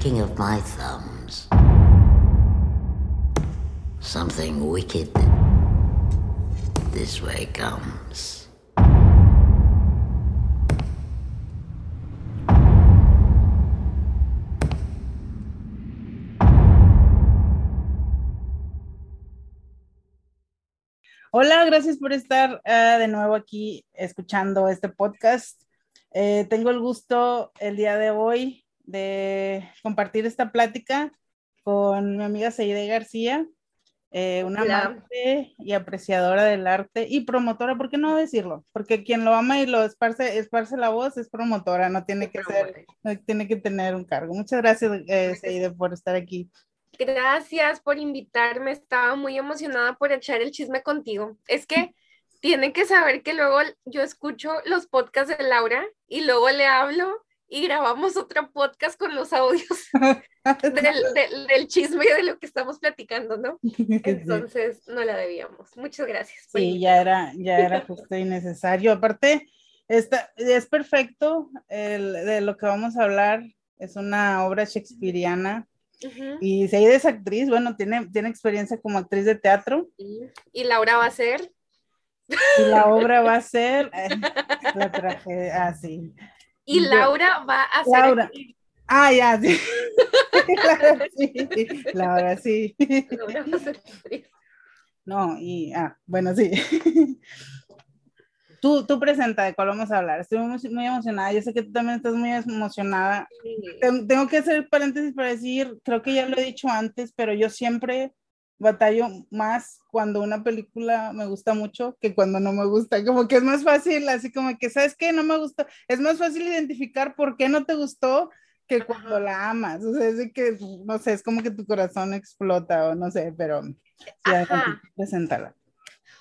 clicking of my thumbs. Something wicked this way comes. Hola, gracias por estar uh, de nuevo aquí escuchando este podcast. Eh, tengo el gusto el día de hoy de compartir esta plática con mi amiga Seide García, eh, una Hola. amante y apreciadora del arte y promotora, ¿por qué no decirlo? Porque quien lo ama y lo esparce, esparce la voz es promotora, no tiene que ser, no tiene que tener un cargo. Muchas gracias, eh, Seide, por estar aquí. Gracias por invitarme. Estaba muy emocionada por echar el chisme contigo. Es que tienen que saber que luego yo escucho los podcasts de Laura y luego le hablo y grabamos otro podcast con los audios del, del- del chisme y de lo que estamos platicando, ¿no? Entonces no la debíamos. Muchas gracias. Sí, ya era, ya era justo y necesario. Aparte, esta, es perfecto el, de lo que vamos a hablar. Es una obra shakespeariana y Seide es actriz, bueno, tiene, tiene experiencia como actriz de teatro Y, Laura va a ser. y la obra va a ser eh, la tragedia, ah, sí. Y Laura va a ser. Laura. Ah, ya, sí. Laura, sí. Laura, sí. Laura va a ser actriz. No, y, ah, bueno, sí. Tú, tú presenta de cuál vamos a hablar. Estoy muy, muy emocionada. Yo sé que tú también estás muy emocionada. Ten- Tengo que hacer paréntesis para decir, creo que ya lo he dicho antes, pero yo siempre batallo más cuando una película me gusta mucho que cuando no me gusta. Como que es más fácil, así como que, ¿sabes qué? No me gustó. Es más fácil identificar por qué no te gustó que cuando la amas. O sea, es de que, no sé, es como que tu corazón explota o no sé, pero Ajá. preséntala.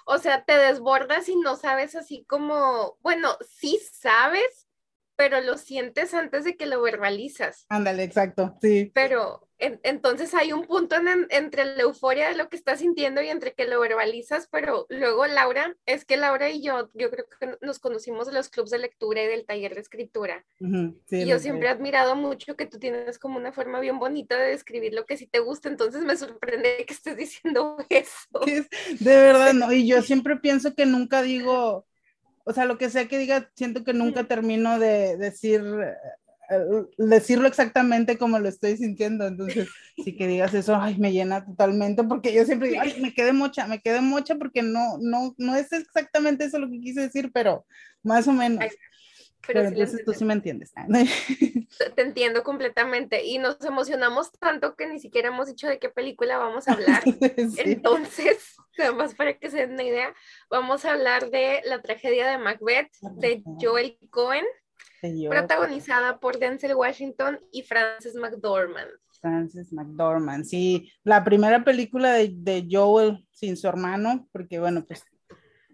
O sea, te desbordas y no sabes así como, bueno, sí sabes, pero lo sientes antes de que lo verbalizas. Ándale, exacto, sí. Pero en- entonces hay un punto en- en- entre la euforia de lo que estás sintiendo y entre que lo verbalizas, pero luego Laura, es que Laura y yo, yo creo que nos conocimos de los clubes de lectura y del taller de escritura. Sí, Y yo siempre he admirado mucho que tú tienes como una forma bien bonita de describir lo que sí te gusta, entonces me sorprende que estés diciendo eso. de verdad, no, y yo siempre pienso que nunca digo, o sea, lo que sea que diga, siento que nunca termino de decir, decirlo exactamente como lo estoy sintiendo, entonces, si que digas eso, ay, me llena totalmente, porque yo siempre digo, ay, me quedé mocha, me quedé mocha porque no, no, no es exactamente eso lo que quise decir, pero más o menos, Ay, pero, Pero sí lo entonces tú sí me entiendes. te entiendo completamente y nos emocionamos tanto que ni siquiera hemos dicho de qué película vamos a hablar. Sí. Entonces, nada más para que se den una idea, vamos a hablar de la tragedia de Macbeth de Joel Cohen, protagonizada por Denzel Washington y Frances McDormand. Frances McDormand, sí, la primera película de, de Joel sin su hermano, porque bueno, pues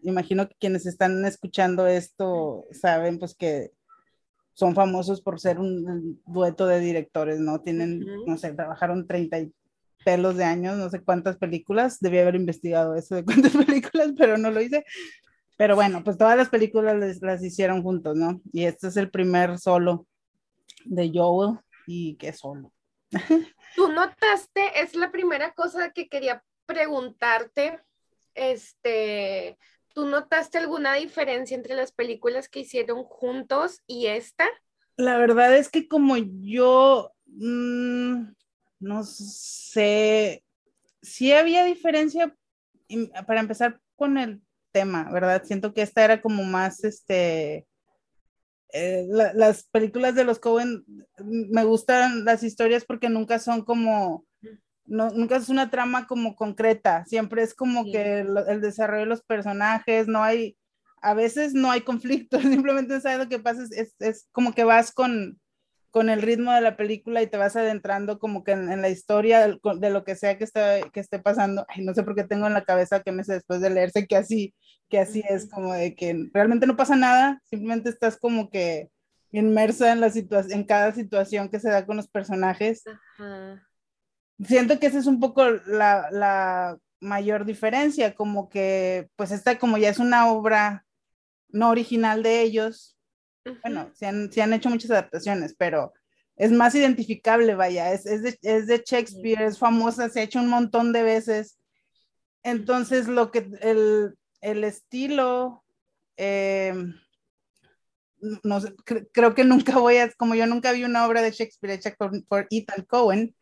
imagino que quienes están escuchando esto saben pues que son famosos por ser un dueto de directores, ¿no? Tienen, Ujú. no sé, trabajaron 30 y pelos de años, no sé cuántas películas, debí haber investigado eso de cuántas películas, pero no lo hice. Pero bueno, pues todas las películas les- las hicieron juntos, ¿no? Y este es el primer solo de Joel y qué solo. Tú notaste, es la primera cosa que quería preguntarte, este, ¿tú notaste alguna diferencia entre las películas que hicieron juntos y esta? La verdad es que como yo, mm, no sé, sí había diferencia para empezar con el tema, ¿verdad? Siento que esta era como más, este, eh, la- las películas de los Cohen, mm, me gustan las historias porque nunca son como, no, nunca es una trama como concreta, siempre es como Sí. que lo- el desarrollo de los personajes, no hay, a veces no hay conflicto, simplemente sabes lo que pasa, es, es, es como que vas con, con el ritmo de la película y te vas adentrando como que en, en la historia de, lo que sea que esté, que esté pasando. Ay, no sé por qué tengo en la cabeza que meses después de leerse que así, que así es, como de que realmente no pasa nada, simplemente estás como que inmersa en, la en cada situación que se da con los personajes. Ajá. Siento que esa es un poco la, la mayor diferencia, como que pues esta como ya es una obra no original de ellos, Bueno, se han, se han hecho muchas adaptaciones, pero es más identificable, vaya, es, es, de, es de Shakespeare, es famosa, se ha hecho un montón de veces. Entonces, lo que el, el estilo, eh, no sé, cre- creo que nunca voy a, como yo nunca vi una obra de Shakespeare hecha por, por Ethan Cohen,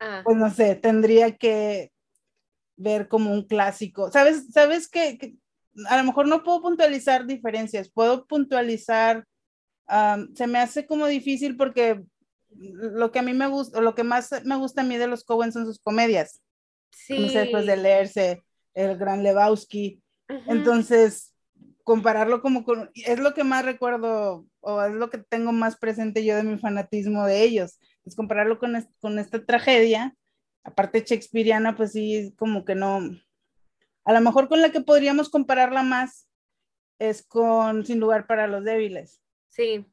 Ah, pues no sé, tendría que ver como un clásico. ¿Sabes, sabes que, que a lo mejor no puedo puntualizar diferencias, puedo puntualizar, am, se me hace como difícil porque lo que a mí me gusta, o lo que más me gusta a mí de los Cohen son sus comedias. sí. No sé, después de leerse El Gran Lebowski. Ujú. Entonces, compararlo como con, es lo que más recuerdo o es lo que tengo más presente yo de mi fanatismo de ellos, es compararlo con, es- con esta tragedia, aparte shakespeariana, pues sí, como que no, a lo mejor con la que podríamos compararla más es con Sin lugar para los débiles, Sí.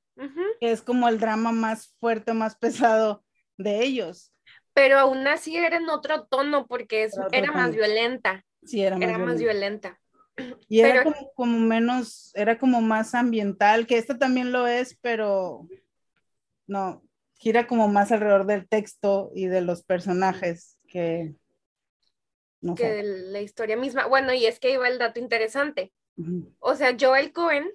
que es como el drama más fuerte, más pesado de ellos. Pero aún así era en otro tono porque es- Era más violenta. Sí, era más Era más violento. violenta. Y era Pero- como, como menos, era como más ambiental, que esta también lo es, pero no, gira como más alrededor del texto y de los personajes que no que sé. de la historia misma. Bueno, y es que iba el dato interesante. O sea, Joel Cohen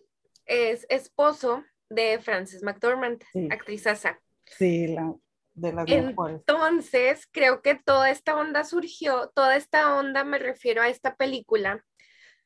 es esposo de Frances McDormand, Sí. actrizaza. Sí, la, de mejores. Entonces, creo que toda esta onda surgió, toda esta onda, me refiero a esta película,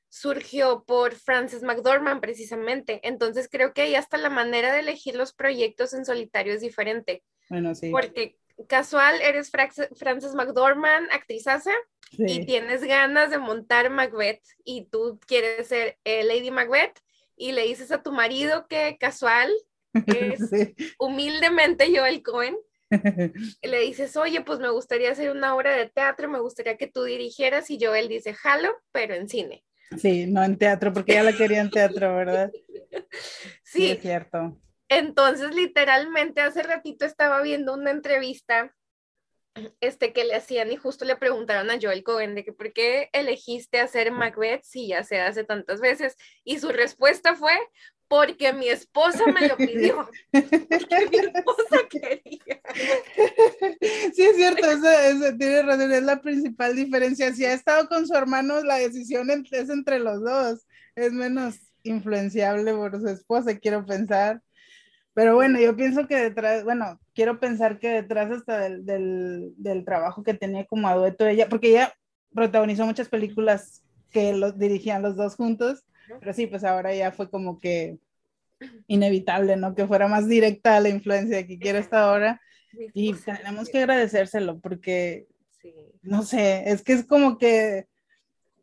surgió por Frances McDormand precisamente. Entonces, creo que ahí hasta la manera de elegir los proyectos en solitario es diferente. Bueno, sí. Porque casual, eres Frances McDormand, actrizaza, y sí. tienes ganas de montar Macbeth y tú quieres ser eh, Lady Macbeth y le dices a tu marido que casual es Sí. humildemente Joel Cohen, le dices, oye, pues me gustaría hacer una obra de teatro, me gustaría que tú dirigieras y Joel dice, jalo, pero en cine. Sí, no en teatro, porque ya la quería en teatro, ¿verdad? Sí, Sí, es cierto. entonces literalmente hace ratito estaba viendo una entrevista este que le hacían y justo le preguntaron a Joel Cohen de que por qué elegiste hacer Macbeth si ya se hace tantas veces y su respuesta fue porque mi esposa me lo pidió, porque mi esposa quería. Sí, es cierto, eso, eso tiene razón, es la principal diferencia. Si ha estado con su hermano, la decisión es entre los dos, es menos influenciable por su esposa, quiero pensar. Pero bueno, yo pienso que detrás, bueno, quiero pensar que detrás hasta del, del, del trabajo que tenía como a dueto ella, porque ella protagonizó muchas películas que los dirigían los dos juntos, pero sí, pues ahora ya fue como que inevitable, ¿no? Que fuera más directa la influencia que quiere hasta ahora. Y tenemos que agradecérselo porque, Sí. no sé, es que es como que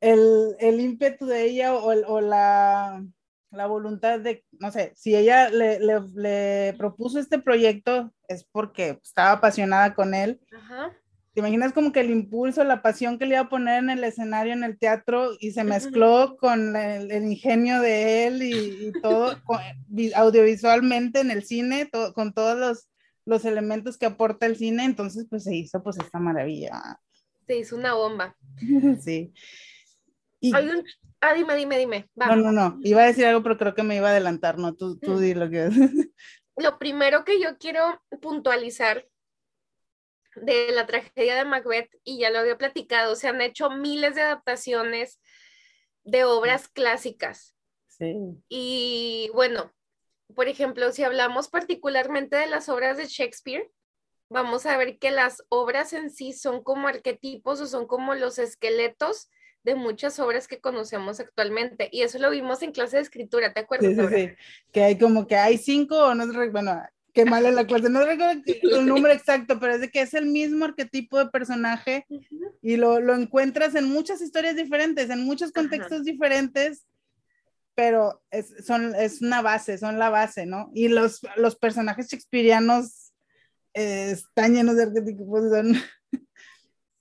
el, el ímpetu de ella o, o la, la voluntad de, no sé, si ella le, le- le propuso este proyecto es porque estaba apasionada con él. Ajá. ¿Te imaginas como que el impulso, la pasión que le iba a poner en el escenario, en el teatro, y se mezcló con el, el ingenio de él y, y todo, con- vi- audiovisualmente en el cine, con todos los, los elementos que aporta el cine, entonces pues se hizo pues esta maravilla. Se hizo una bomba. Sí. Y, Hay un... Ah, dime, dime, dime. No, no, no, iba a decir algo, pero creo que me iba a adelantar, no, tú, tú Mm. di lo que Lo primero que yo quiero puntualizar de la tragedia de Macbeth, y ya lo había platicado, se han hecho miles de adaptaciones de obras clásicas. Sí, Y bueno, por ejemplo, si hablamos particularmente de las obras de Shakespeare, vamos a ver que las obras en sí son como arquetipos o son como los esqueletos de muchas obras que conocemos actualmente. Y eso lo vimos en clase de escritura, ¿te acuerdas? sí, sí, Laura? sí, que hay como que hay cinco, o no bueno, qué mal en la clase, no recuerdo el número exacto, pero es de que es el mismo arquetipo de personaje y lo, lo encuentras en muchas historias diferentes, en muchos contextos diferentes, pero es, son, es una base, son la base, ¿no? Y los, los personajes shakespearianos eh, están llenos de arquetipos, son,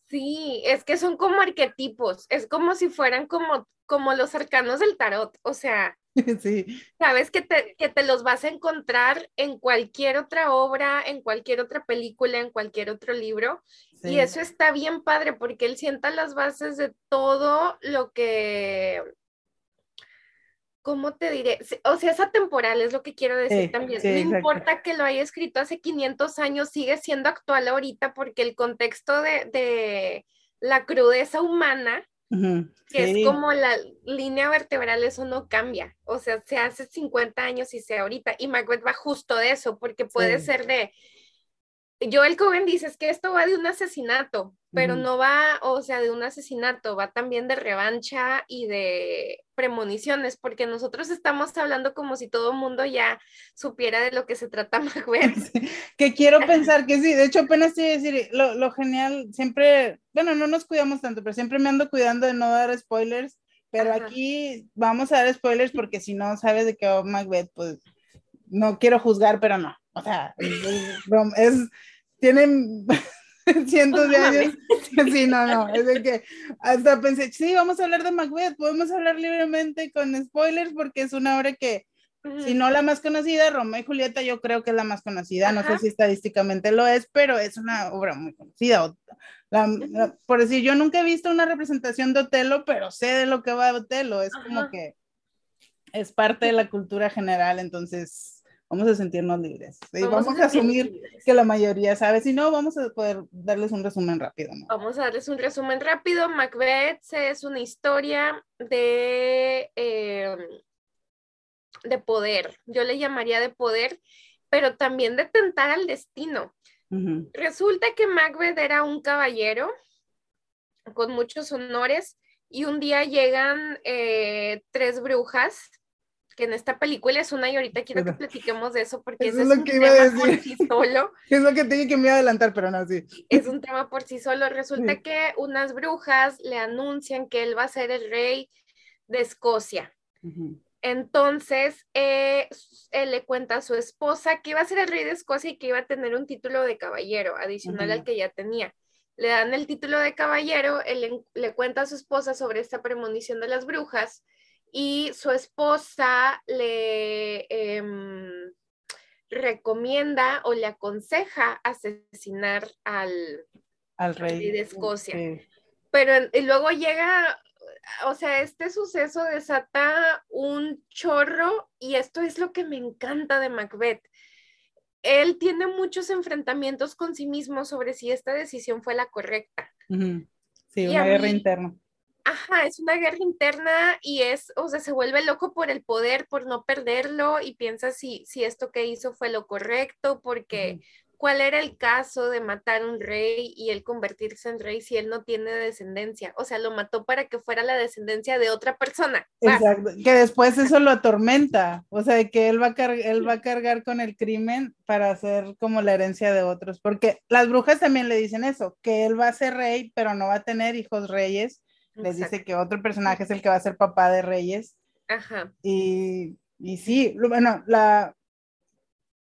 Sí, es que son como arquetipos, es como si fueran como, como los arcanos del tarot, o sea, sí, sabes que te, que te los vas a encontrar en cualquier otra obra, en cualquier otra película, en cualquier otro libro, y eso está bien padre porque él sienta las bases de todo lo que, ¿cómo te diré? O sea, es atemporal, es lo que quiero decir Sí, también. sí, no exacto. importa que lo haya escrito hace 500 años, sigue siendo actual ahorita porque el contexto de, de la crudeza humana, que sí. es como la línea vertebral, eso no cambia. O sea, se hace 50 años y sea ahorita. Y Macbeth va justo de eso, porque puede ser de... Joel Cohen dice es que esto va de un asesinato, pero Ujú. no va, o sea, de un asesinato, va también de revancha y de premoniciones, porque nosotros estamos hablando como si todo el mundo ya supiera de lo que se trata Macbeth. que quiero pensar que sí, de hecho apenas te iba a decir, lo, lo genial, siempre, bueno, no nos cuidamos tanto, pero siempre me ando cuidando de no dar spoilers, pero Ajá. aquí vamos a dar spoilers porque si no sabes de qué va Macbeth, pues no quiero juzgar, pero no, o sea, es, es tienen cientos de años, sí, no, no, es de que hasta pensé, sí, vamos a hablar de Macbeth, podemos hablar libremente con spoilers porque es una obra que si no la más conocida, Romeo y Julieta, yo creo que es la más conocida. No sé Ajá. si estadísticamente lo es, pero es una obra muy conocida. La- la- por decir, yo nunca he visto una representación de Otelo, pero sé de lo que va Otelo. Es como Ajá. que es parte de la cultura general, entonces vamos a sentirnos libres. Vamos, a asumir libres. que la mayoría sabe. Si no, vamos a poder darles un resumen rápido. ¿no? Vamos a darles un resumen rápido. Macbeth es una historia de, eh, de poder. Yo le llamaría de poder, pero también de tentar al destino. Resulta que Macbeth era un caballero con muchos honores y un día llegan eh, tres brujas, que en esta película es una y ahorita quiero que Pero- platiquemos de eso porque Eso ese es es lo un que iba a tema por decir. sí solo. Es lo que te dije que me a adelantar, pero no, sí. es un tema por sí solo. Resulta Sí. que unas brujas le anuncian que él va a ser el rey de Escocia. Ujú. Entonces, eh, él le cuenta a su esposa que iba a ser el rey de Escocia y que iba a tener un título de caballero adicional al Ujú. que ya tenía. Le dan el título de caballero, él le, le cuenta a su esposa sobre esta premonición de las brujas y su esposa le em, recomienda o le aconseja asesinar al, Al rey. rey de Escocia. Sí. pero y luego llega, o sea, este suceso desata un chorro y esto es lo que me encanta de Macbeth. Él tiene muchos enfrentamientos con sí mismo sobre si esta decisión fue la correcta. Sí, Y una guerra mí- interna. Ajá, es una guerra interna y es, o sea, se vuelve loco por el poder, por no perderlo y piensa si, si esto que hizo fue lo correcto, porque cuál era el caso de matar a un rey y él convertirse en rey si él no tiene descendencia. O sea, lo mató para que fuera la descendencia de otra persona. Exacto, que después eso lo atormenta, o sea, que él va, a él va a cargar con el crimen para hacer como la herencia de otros, porque las brujas también le dicen eso, que él va a ser rey, pero no va a tener hijos reyes, les dice que otro personaje es el que va a ser papá de reyes, Ajá. y, y sí, bueno, la...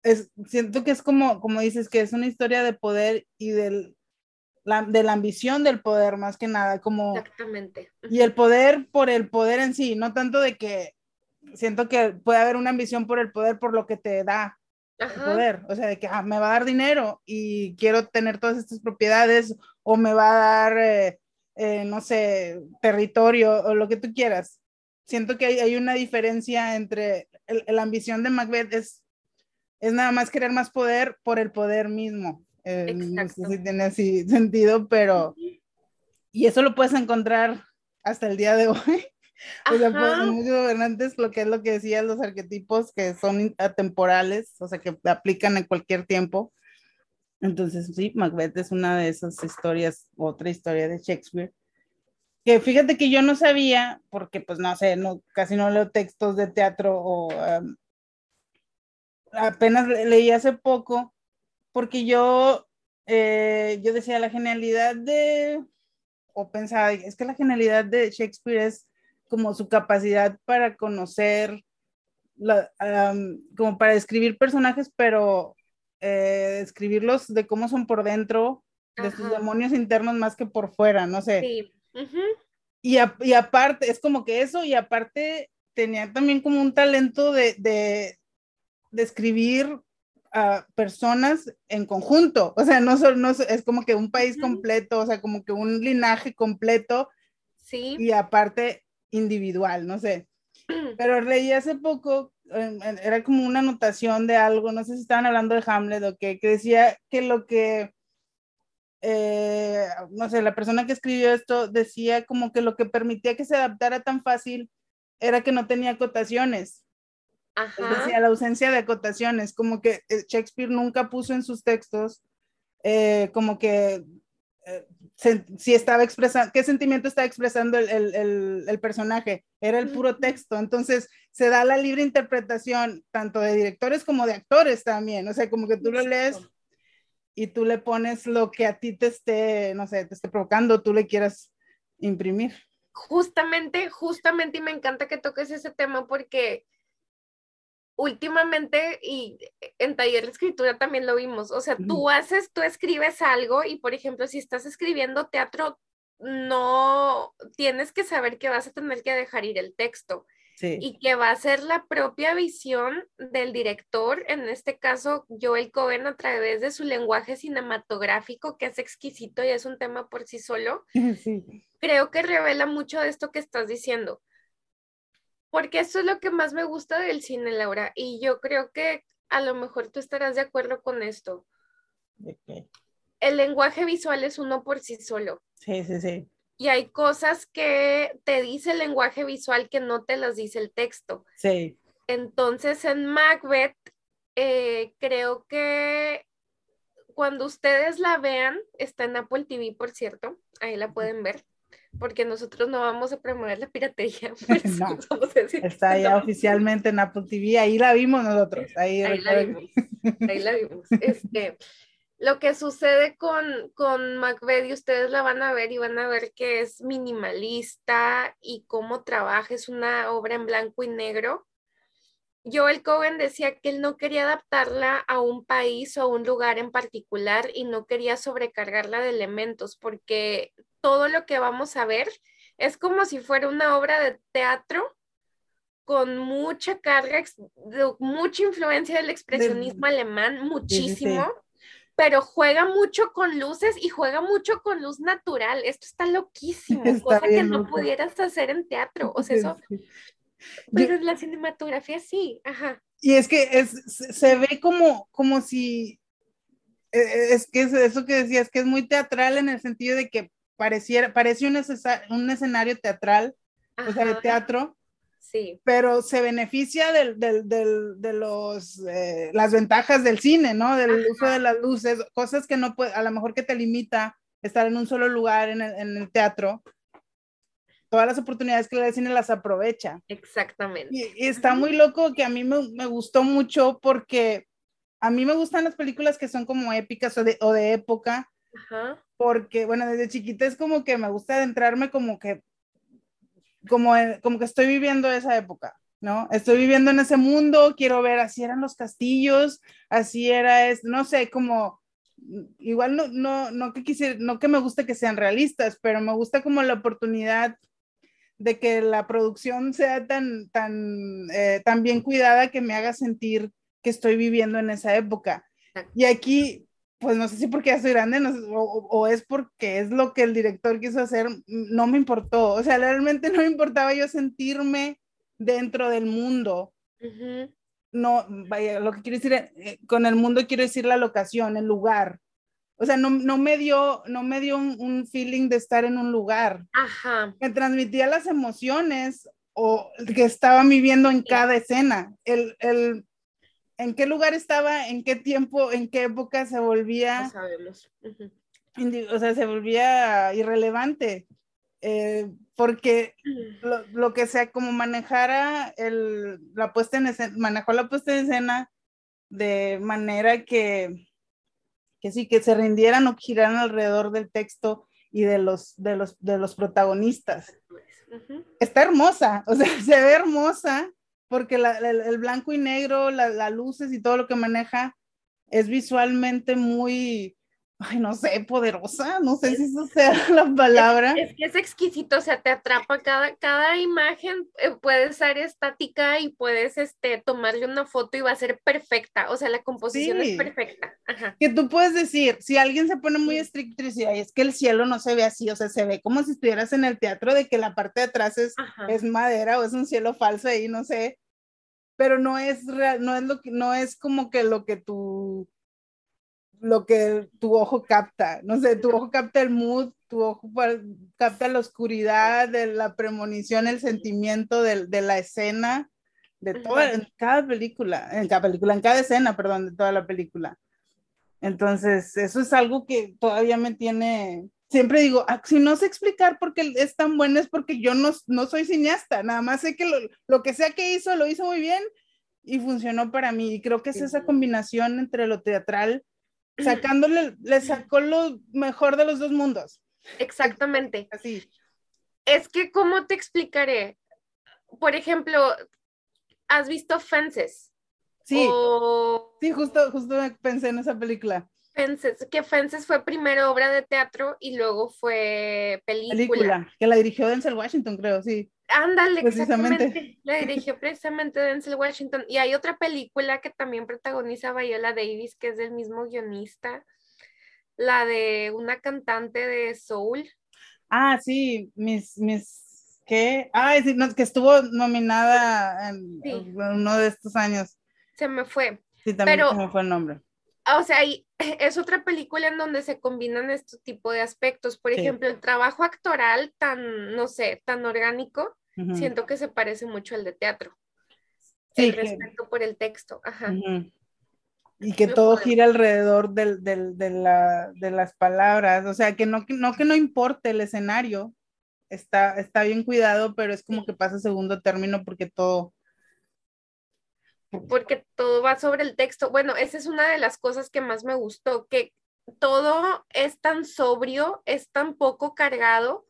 Es, siento que es como, como dices, que es una historia de poder y del, la, de la ambición del poder, más que nada, como... Exactamente. Y el poder por el poder en sí, no tanto de que siento que puede haber una ambición por el poder por lo que te da el poder, o sea, de que ah, me va a dar dinero y quiero tener todas estas propiedades o me va a dar, eh, eh, no sé, territorio o lo que tú quieras. Siento que hay, hay una diferencia entre la ambición de Macbeth es, es nada más querer más poder por el poder mismo. Eh, no sé si tiene así sentido, pero y eso lo puedes encontrar hasta el día de hoy. O sea, pues, muchos gobernantes, lo que es lo que decían los arquetipos que son atemporales, o sea, que aplican en cualquier tiempo. Entonces, sí, Macbeth es una de esas historias, otra historia de Shakespeare. Que fíjate que yo no sabía, porque pues no sé, no, casi no leo textos de teatro o um, apenas le- leí hace poco, porque yo, eh, yo decía la genialidad de, o pensaba, es que la genialidad de Shakespeare es como su capacidad para conocer, la, am, como para describir personajes, pero eh, describirlos de cómo son por dentro, de sus demonios internos más que por fuera, no sé. Sí. Y, a- y aparte, es como que eso, y aparte tenía también como un talento de, de, de escribir a personas en conjunto, o sea, no, solo no es como que un país completo, o sea, como que un linaje completo Sí. y aparte individual, no sé. Pero leí hace poco, era como una anotación de algo, no sé si estaban hablando de Hamlet o qué, que decía que lo que, eh, no sé, la persona que escribió esto decía como que lo que permitía que se adaptara tan fácil era que no tenía acotaciones. Ajá. Decía la ausencia de acotaciones, como que eh, Shakespeare nunca puso en sus textos eh, como que si estaba expresando, qué sentimiento estaba expresando el, el, el, personaje, era el puro texto, entonces se da la libre interpretación tanto de directores como de actores también, o sea, como que tú lo lees y tú le pones lo que a ti te esté, no sé, te esté provocando, tú le quieras imprimir. Justamente, justamente, y me encanta que toques ese tema porque últimamente y en taller de escritura también lo vimos, o sea, tú haces, tú escribes algo y por ejemplo, si estás escribiendo teatro, no tienes que saber que vas a tener que dejar ir el texto y que va a ser la propia visión del director, en este caso Joel Cohen a través de su lenguaje cinematográfico que es exquisito y es un tema por sí solo. Creo que revela mucho de esto que estás diciendo porque eso es lo que más me gusta del cine, Laura, y yo creo que a lo mejor tú estarás de acuerdo con esto. El lenguaje visual es uno por sí solo. Sí, sí, sí. Y hay cosas que te dice el lenguaje visual que no te las dice el texto. Sí. Entonces, en Macbeth, eh, creo que cuando ustedes la vean, está en Apple TV, por cierto, ahí la pueden ver porque nosotros no vamos a promover la piratería. Pues, está ya oficialmente en Apple TV, ahí la vimos nosotros. Ahí, la vimos. Ahí la vimos. Este, lo que sucede con, con Macbeth y ustedes la van a ver y van a ver que es minimalista y cómo trabaja, es una obra en blanco y negro. Joel Cohen decía que él no quería adaptarla a un país o a un lugar en particular y no quería sobrecargarla de elementos porque todo lo que vamos a ver es como si fuera una obra de teatro con mucha carga, mucha influencia del expresionismo alemán, muchísimo, pero juega mucho con luces y juega mucho con luz natural. Esto está loquísimo, cosa que no pudieras hacer en teatro. O sea, eso. Pero en la cinematografía sí, ajá. Y es que es, se ve como, como si. E, e, es que eso que decías, que es muy teatral en el sentido de que pareciera, parece un, un escenario teatral, o sea, de teatro. Sí. Pero se beneficia del, del, del, de los, eh, las ventajas del cine, ¿no? Del uso de las luces, cosas que no puede, a lo mejor que te limita estar en un solo lugar en el, en el teatro. Todas las oportunidades que le cine las aprovecha. Exactamente. Y, está muy loco que a mí me, me, gustó mucho porque a mí me gustan las películas que son como épicas o de, o de época. Ajá porque, bueno, desde chiquita es como que me gusta adentrarme como que, como, como que estoy viviendo esa época, ¿no? Estoy viviendo en ese mundo, quiero ver, así eran los castillos, así era, es, no sé, como, igual no, no, no que quisiera, no que me guste que sean realistas, pero me gusta como la oportunidad de que la producción sea tan, tan, eh, tan bien cuidada que me haga sentir que estoy viviendo en esa época. Y aquí pues no sé si porque ya soy grande o, es porque es lo que el director quiso hacer, no me importó. O sea, realmente no me importaba yo sentirme dentro del mundo. No, vaya, lo que quiero decir eh, con el mundo quiero decir la locación, el lugar. O sea, no, no me dio, no me dio un, feeling de estar en un lugar. Ajá. Me transmitía las emociones o que estaba viviendo en cada escena. El, el, en qué lugar estaba, en qué tiempo, en qué época se volvía. No sabemos. O sea, se volvía irrelevante. Eh, porque lo, que sea, como manejara el, la puesta en escena, manejó la puesta en escena de manera que, que sí, que se rindieran o giraran alrededor del texto y de los, de los, de los protagonistas. Está hermosa, o sea, se ve hermosa, porque el, blanco y negro, las luces y todo lo que maneja es visualmente muy, ay, no sé, poderosa, no sé si eso sea la palabra. Es, que es exquisito, o sea, te atrapa cada, cada imagen, eh, puede ser estática y puedes este, tomarle una foto y va a ser perfecta, o sea, la composición es perfecta. Que tú puedes decir, si alguien se pone muy estricto y dice, es que el cielo no se ve así, o sea, se ve como si estuvieras en el teatro de que la parte de atrás es, es madera o es un cielo falso ahí, no sé, pero no es real, no es lo que, no es como que lo que tú lo que tu ojo capta. No sé, tu ojo capta el mood, tu ojo capta la oscuridad, de la premonición, el sentimiento de, de la escena, de toda, en cada película, en cada película, en cada escena, perdón, de toda la película. Entonces, eso es algo que todavía me tiene, siempre digo, ah, si no sé explicar por qué es tan bueno es porque yo no, no soy cineasta, nada más sé que lo, lo, que sea que hizo, lo hizo muy bien y funcionó para mí. Y creo que es esa combinación entre lo teatral sacándole, le sacó lo mejor de los dos mundos. Exactamente. Así. Es que, ¿cómo te explicaré? Por ejemplo, ¿has visto Fences? Sí. Sí, justo, justo pensé en esa película. Fences, que Fences fue primero obra de teatro y luego fue película. Película, que la dirigió Denzel Washington, creo, sí. Ándale, exactamente. La dirigió precisamente Denzel Washington. Y hay otra película que también protagoniza Viola Davis, que es del mismo guionista, la de una cantante de soul. Ah, sí, mis, mis, ¿qué? Ah, sí, que estuvo nominada en, uno de estos años. Se me fue. Sí, también se me fue el nombre. O sea, es otra película en donde se combinan este tipo de aspectos. Por ejemplo, el trabajo actoral tan, no sé, tan orgánico, siento que se parece mucho al de teatro. el respeto por el texto. Ajá. Y que todo gira alrededor del, del, de, la, de, las palabras, o sea, que no, no que no importe el escenario, está, está bien cuidado, pero es como que pasa segundo término porque todo... Porque todo va sobre el texto. Bueno, esa es una de las cosas que más me gustó, que todo es tan sobrio, es tan poco cargado,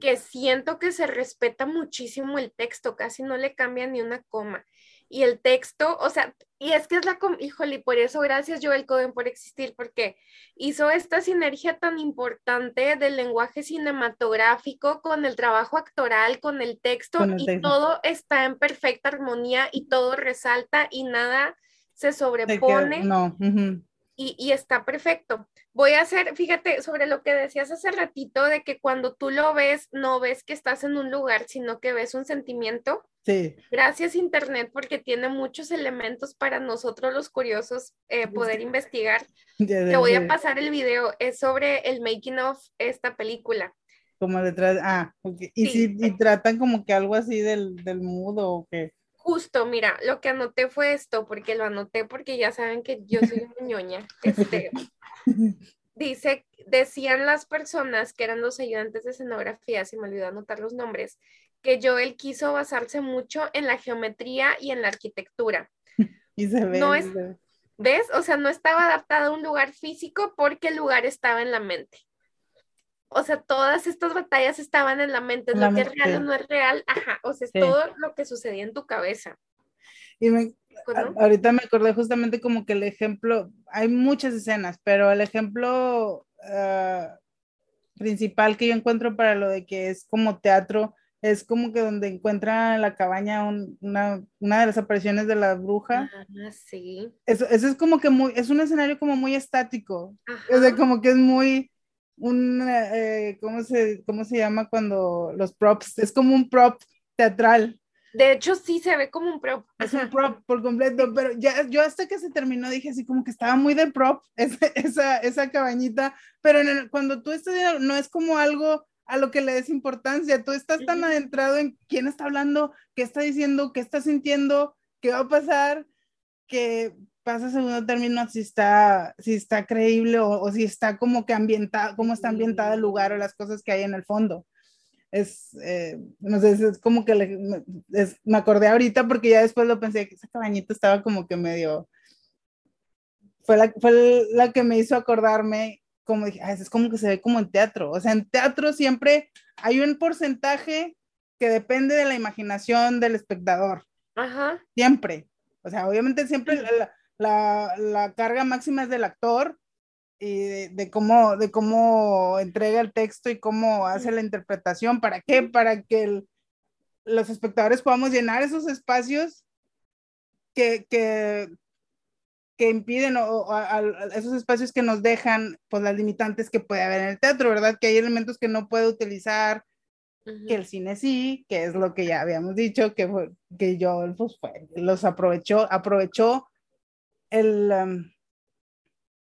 que siento que se respeta muchísimo el texto, casi no le cambia ni una coma. Y el texto, o sea, y es que es la, híjole, por eso gracias Joel Cohen por existir, porque hizo esta sinergia tan importante del lenguaje cinematográfico con el trabajo actoral, con el texto, y todo está en perfecta armonía y todo resalta y nada se sobrepone. no y, está perfecto. Voy a hacer, fíjate, sobre lo que decías hace ratito, de que cuando tú lo ves, no ves que estás en un lugar, sino que ves un sentimiento. Sí. Gracias Internet porque tiene muchos elementos para nosotros los curiosos eh, poder investigar. Te voy a pasar el video, es sobre el making of esta película. Como detrás, ah, y si y tratan como que algo así del, del mudo o qué. Justo, mira, lo que anoté fue esto, porque lo anoté porque ya saben que yo soy una ñoña. Este, dice, decían las personas que eran los ayudantes de escenografía, si me olvidó anotar los nombres, que Joel quiso basarse mucho en la geometría y en la arquitectura. Y se ve. No es, ¿Ves? O sea, no estaba adaptado a un lugar físico porque el lugar estaba en la mente o sea, todas estas batallas estaban en la mente, lo que es real o no es real, ajá, o sea, es todo lo que sucedía en tu cabeza. Y me, ahorita me acordé justamente como que el ejemplo, hay muchas escenas, pero el ejemplo ah, principal que yo encuentro para lo de que es como teatro, es como que donde encuentra en la cabaña una, una, de las apariciones de la bruja. Ah, sí. Eso, eso, es como que muy, es un escenario como muy estático, o sea, como que es muy un, eh, ¿cómo, se, ¿cómo se llama cuando los props? Es como un prop teatral. De hecho, sí se ve como un prop. Es un prop por completo, pero ya yo hasta que se terminó dije así como que estaba muy de prop esa, esa, cabañita, pero cuando tú estás no es como algo a lo que le des importancia, tú estás tan adentrado en quién está hablando, qué está diciendo, qué está sintiendo, qué va a pasar, que pasa segundo término si está, si está creíble o, si está como que ambientado, cómo está ambientado el lugar o las cosas que hay en el fondo. Es, eh, no sé, es como que me acordé ahorita porque ya después lo pensé que esa cabañita estaba como que medio, fue la, fue la que me hizo acordarme, como dije, es como que se ve como en teatro, o sea, en teatro siempre hay un porcentaje que depende de la imaginación del espectador. Ajá. Siempre. O sea, obviamente siempre la, la, carga máxima es del actor, y de, cómo, de cómo entrega el texto y cómo hace la interpretación. ¿Para qué? Para que los espectadores podamos llenar esos espacios que, que, que impiden o, esos espacios que nos dejan pues las limitantes que puede haber en el teatro, ¿verdad? Que hay elementos que no puede utilizar, que el cine sí, que es lo que ya habíamos dicho, que, que yo pues fue, los aprovechó, aprovechó el... Um,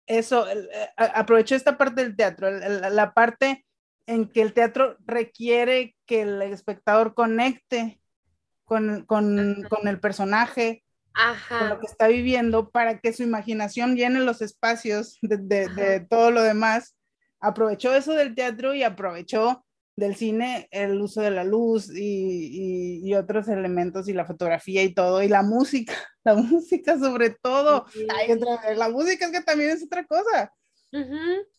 eso, eh, aprovechó esta parte del teatro, la parte en que el teatro requiere que el espectador conecte con, con, con el personaje, con lo que está viviendo, para que su imaginación llene los espacios de, de, de, todo lo demás. Aprovechó eso del teatro y aprovechó del cine el uso de la luz y, y, otros elementos y la fotografía y todo, y la música, la música sobre todo. la música es que también es otra cosa.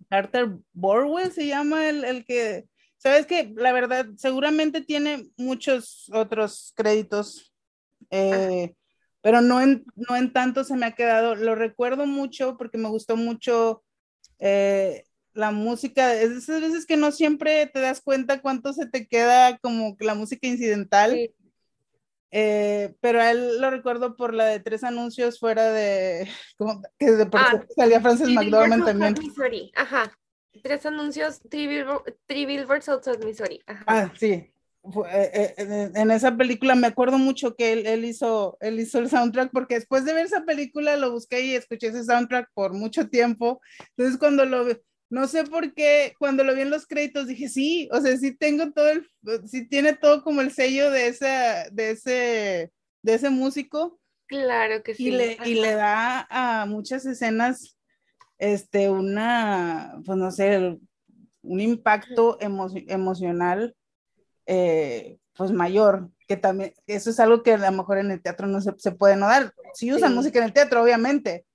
Carter Borwell se llama el, el que, sabes que la verdad seguramente tiene muchos otros créditos, eh, pero no en, no en tanto se me ha quedado, lo recuerdo mucho porque me gustó mucho eh, la música, es esas veces que no siempre te das cuenta cuánto se te queda como la música incidental. Eh, pero a él lo recuerdo por la de tres anuncios fuera de, como, que de por ah, salía Frances McDormand también. Missouri. Ajá. Tres anuncios, Three Billboards Outside Missouri. Ajá. Ah, sí. Eh, eh, en esa película me acuerdo mucho que él, él, hizo, él hizo el soundtrack porque después de ver esa película lo busqué y escuché ese soundtrack por mucho tiempo. Entonces cuando lo, no sé por qué cuando lo vi en los créditos dije, sí, o sea, sí tengo todo el, sí tiene todo como el sello de, esa, de, ese, de ese músico. Claro que sí. Y le, y le da a muchas escenas, este, una, pues no sé, un impacto emocional, eh, pues mayor, que también, eso es algo que a lo mejor en el teatro no se, se puede no dar. Sí usan música en el teatro, obviamente,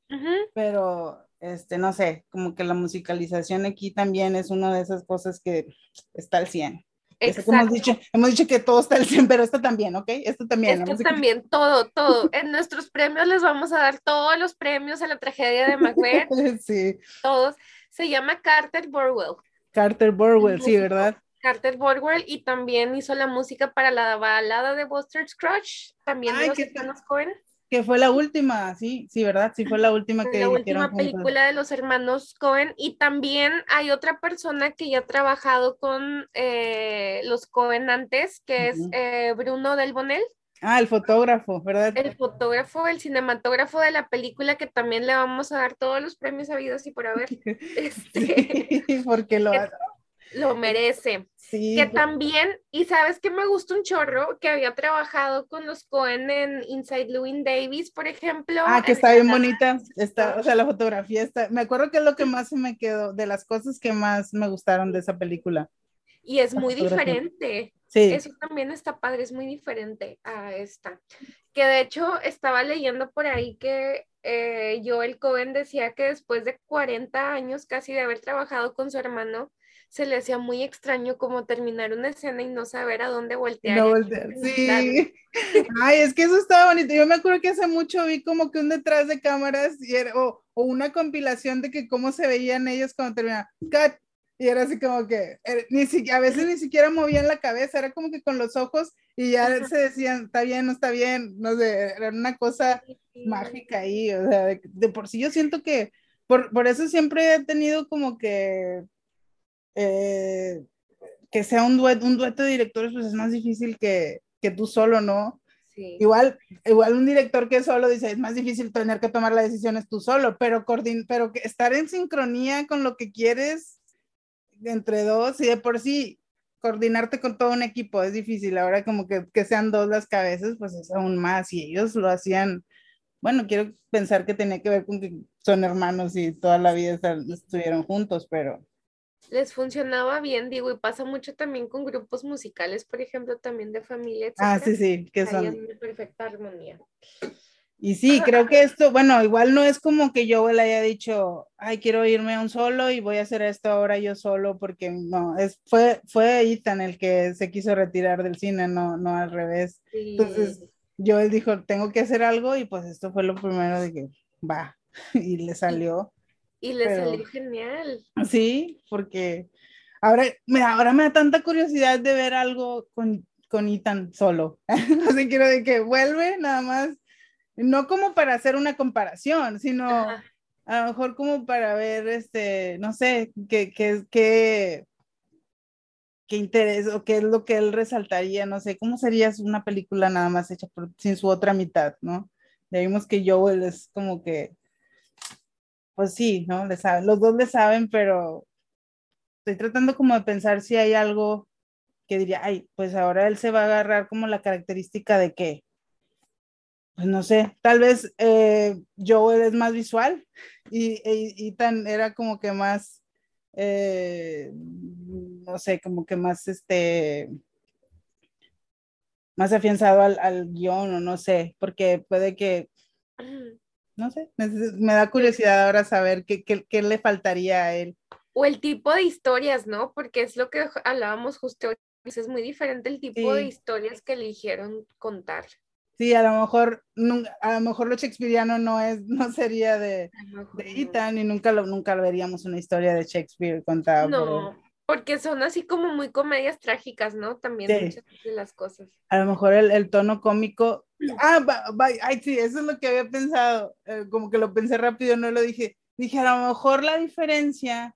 pero este, no sé, como que la musicalización aquí también es una de esas cosas que está al 100. Hemos dicho, hemos dicho que todo está al 100, pero esto también, ¿ok? Esto también. Esto también, todo, todo. En nuestros premios les vamos a dar todos los premios a la tragedia de Macbeth. sí. Todos. Se llama Carter Burwell. Carter Burwell, sí, ¿verdad? Carter Burwell y también hizo la música para la balada de Buster Scrooge, también de los hermanos Cohen. Que fue la última, sí, sí, ¿verdad? Sí, fue la última que La última película de los hermanos Cohen. Y también hay otra persona que ya ha trabajado con eh, los Cohen antes, que es eh, Bruno Del Bonel. Ah, el fotógrafo, ¿verdad? El fotógrafo, el cinematógrafo de la película, que también le vamos a dar todos los premios habidos y por haber. Este, sí, porque lo, lo merece. que también, y sabes que me gusta un chorro, que había trabajado con los Cohen en Inside Louis Davis, por ejemplo. Ah, que está bien bonita, está, o sea, la fotografía está, me acuerdo que es lo que más se me quedó, de las cosas que más me gustaron de esa película. Y es muy diferente. Sí. Eso también está padre, es muy diferente a esta. Que de hecho estaba leyendo por ahí que eh, Joel Cohen decía que después de 40 años casi de haber trabajado con su hermano, se le hacía muy extraño como terminar una escena y no saber a dónde voltear. No voltear, sí. Ay, es que eso estaba bonito. Yo me acuerdo que hace mucho vi como que un detrás de cámaras y o, una compilación de que cómo se veían ellos cuando terminaban. Cut. Y era así como que, eh, ni si, a veces ni siquiera movían la cabeza, era como que con los ojos y ya se decían, está bien, no está bien, no sé, era una cosa mágica ahí, o sea, de, de, por sí yo siento que, por, por eso siempre he tenido como que eh, que sea un dueto, un dueto de directores, pues es más difícil que, que tú solo, ¿no? Igual, igual un director que solo dice, es más difícil tener que tomar las decisiones tú solo, pero, pero que estar en sincronía con lo que quieres entre dos y de por sí coordinarte con todo un equipo es difícil. Ahora como que, que sean dos las cabezas, pues es aún más y ellos lo hacían. Bueno, quiero pensar que tenía que ver con que son hermanos y toda la vida estuvieron juntos, pero les funcionaba bien, digo, y pasa mucho también con grupos musicales, por ejemplo, también de familia, Ah, sí, sí, que son. perfecta armonía. Y sí, creo que esto, bueno, igual no es como que yo le haya dicho, ay, quiero irme a un solo y voy a hacer esto ahora yo solo, porque no, es, fue, fue Ethan el que se quiso retirar del cine, no, no al revés. Entonces, yo él dijo, tengo que hacer algo y pues esto fue lo primero de que va, y le salió. Y le Pero- salió genial. Sí, porque ahora me, ahora me da tanta curiosidad de ver algo con, con Ethan solo. Así quiero de que vuelve nada más, no como para hacer una comparación, sino Ajá. a lo mejor como para ver, este, no sé, qué, qué, qué, qué interés o qué es lo que él resaltaría, no sé, cómo sería una película nada más hecha por, sin su otra mitad, ¿no? Ya vimos que Joel es como que, pues sí, ¿no? Le saben, los dos le saben, pero estoy tratando como de pensar si hay algo que diría, ay, pues ahora él se va a agarrar como la característica de que, pues no sé, tal vez eh, Joel es más visual y, y Ethan era como que más, eh, no sé, como que más, este, más afianzado al, al guion o no sé, porque puede que, no sé, me, me da curiosidad ahora saber qué, qué, qué le faltaría a él. O el tipo de historias, ¿no? Porque es lo que hablábamos justo hoy. Es muy diferente el tipo de historias que eligieron contar. Sí, a lo mejor, a lo mejor lo shakespeariano no es, no sería de, lo de. Ethan y nunca lo, nunca veríamos una historia de Shakespeare contada. No, porque son así como muy comedias trágicas, ¿no? También Sí. muchas de las cosas. A lo mejor el, el tono cómico. Ah, va- va- ay, sí, eso es lo que había pensado. eh, como que lo pensé rápido, no lo dije. Dije, a lo mejor la diferencia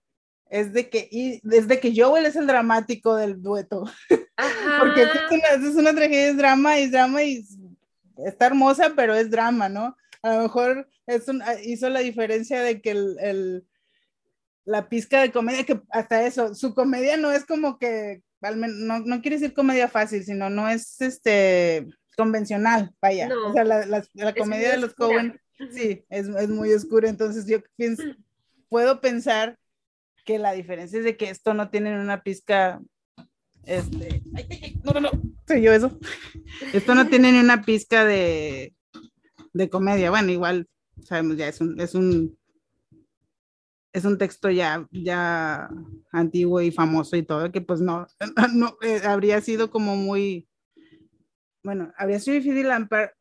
es de que, y, es de que Joel es el dramático del dueto. Porque Ajá. esto es una, es una tragedia, es drama, y drama y está hermosa, pero es drama, ¿no? A lo mejor es un- ah, hizo la diferencia de que el, el- la pizca de comedia, que hasta eso, su comedia no es como que, no, no quiere decir comedia fácil, sino no es este convencional, vaya. No, o sea, la, la- comedia de los. Cohen, sí, es, es muy oscura, entonces yo pienso, puedo pensar que la diferencia es de que esto no tiene una pizca, este, ay, ay, ay, no, no, no, soy yo eso. Esto no tiene ni una pizca de, de comedia, bueno, igual sabemos ya, es un, es un, es un texto ya, ya antiguo y famoso y todo, que pues no, no eh, habría sido como muy, bueno, habría sido difícil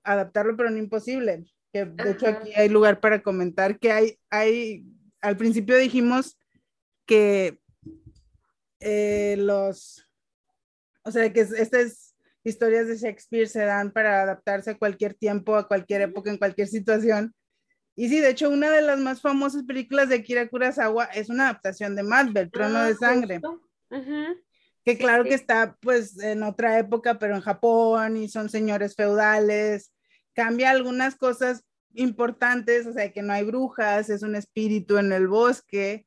adaptarlo, pero no imposible. Que de hecho aquí hay lugar para comentar que hay, hay, al principio dijimos que eh, los, o sea, que es- estas historias de Shakespeare se dan para adaptarse a cualquier tiempo, a cualquier época, en cualquier situación. Y sí, de hecho, una de las más famosas películas de Akira Kurosawa es una adaptación de Macbeth, Trono Ah, de Sangre, justo. Ujú. que claro sí. que está pues en otra época, pero en Japón y son señores feudales, cambia algunas cosas importantes, o sea, que no hay brujas, es un espíritu en el bosque,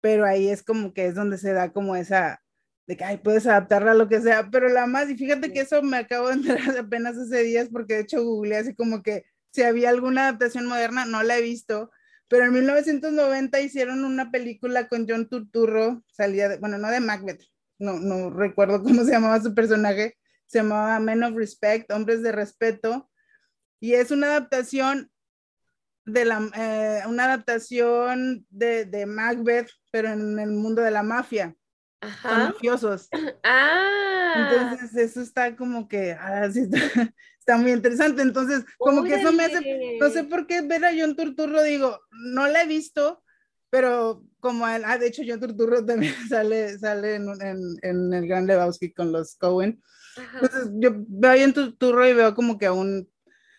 pero ahí es como que es donde se da como esa, de que, ay, puedes adaptarla a lo que sea, pero la más, y fíjate que eso me acabo de enterar apenas hace días, porque de hecho googleé así como que si había alguna adaptación moderna, no la he visto, pero en 1990 hicieron una película con John Turturro, salía, de, bueno, no de Macbeth, no, no recuerdo cómo se llamaba su personaje, se llamaba Men of Respect, Hombres de Respeto, y es una adaptación de la, eh, una adaptación de, de Macbeth, pero en el mundo de la mafia, Ajá. mafiosos. Ah. Entonces, eso está como que, ah, sí, está, está muy interesante. Entonces, como que eso me hace, no sé por qué ver a John Turturro, digo, no la he visto, pero como, él, ah, de hecho, John Turturro también sale, sale en, en, en el Gran Lebowski con los Cohen. Ajá. Entonces, yo veo a John Turturro y veo como que a un,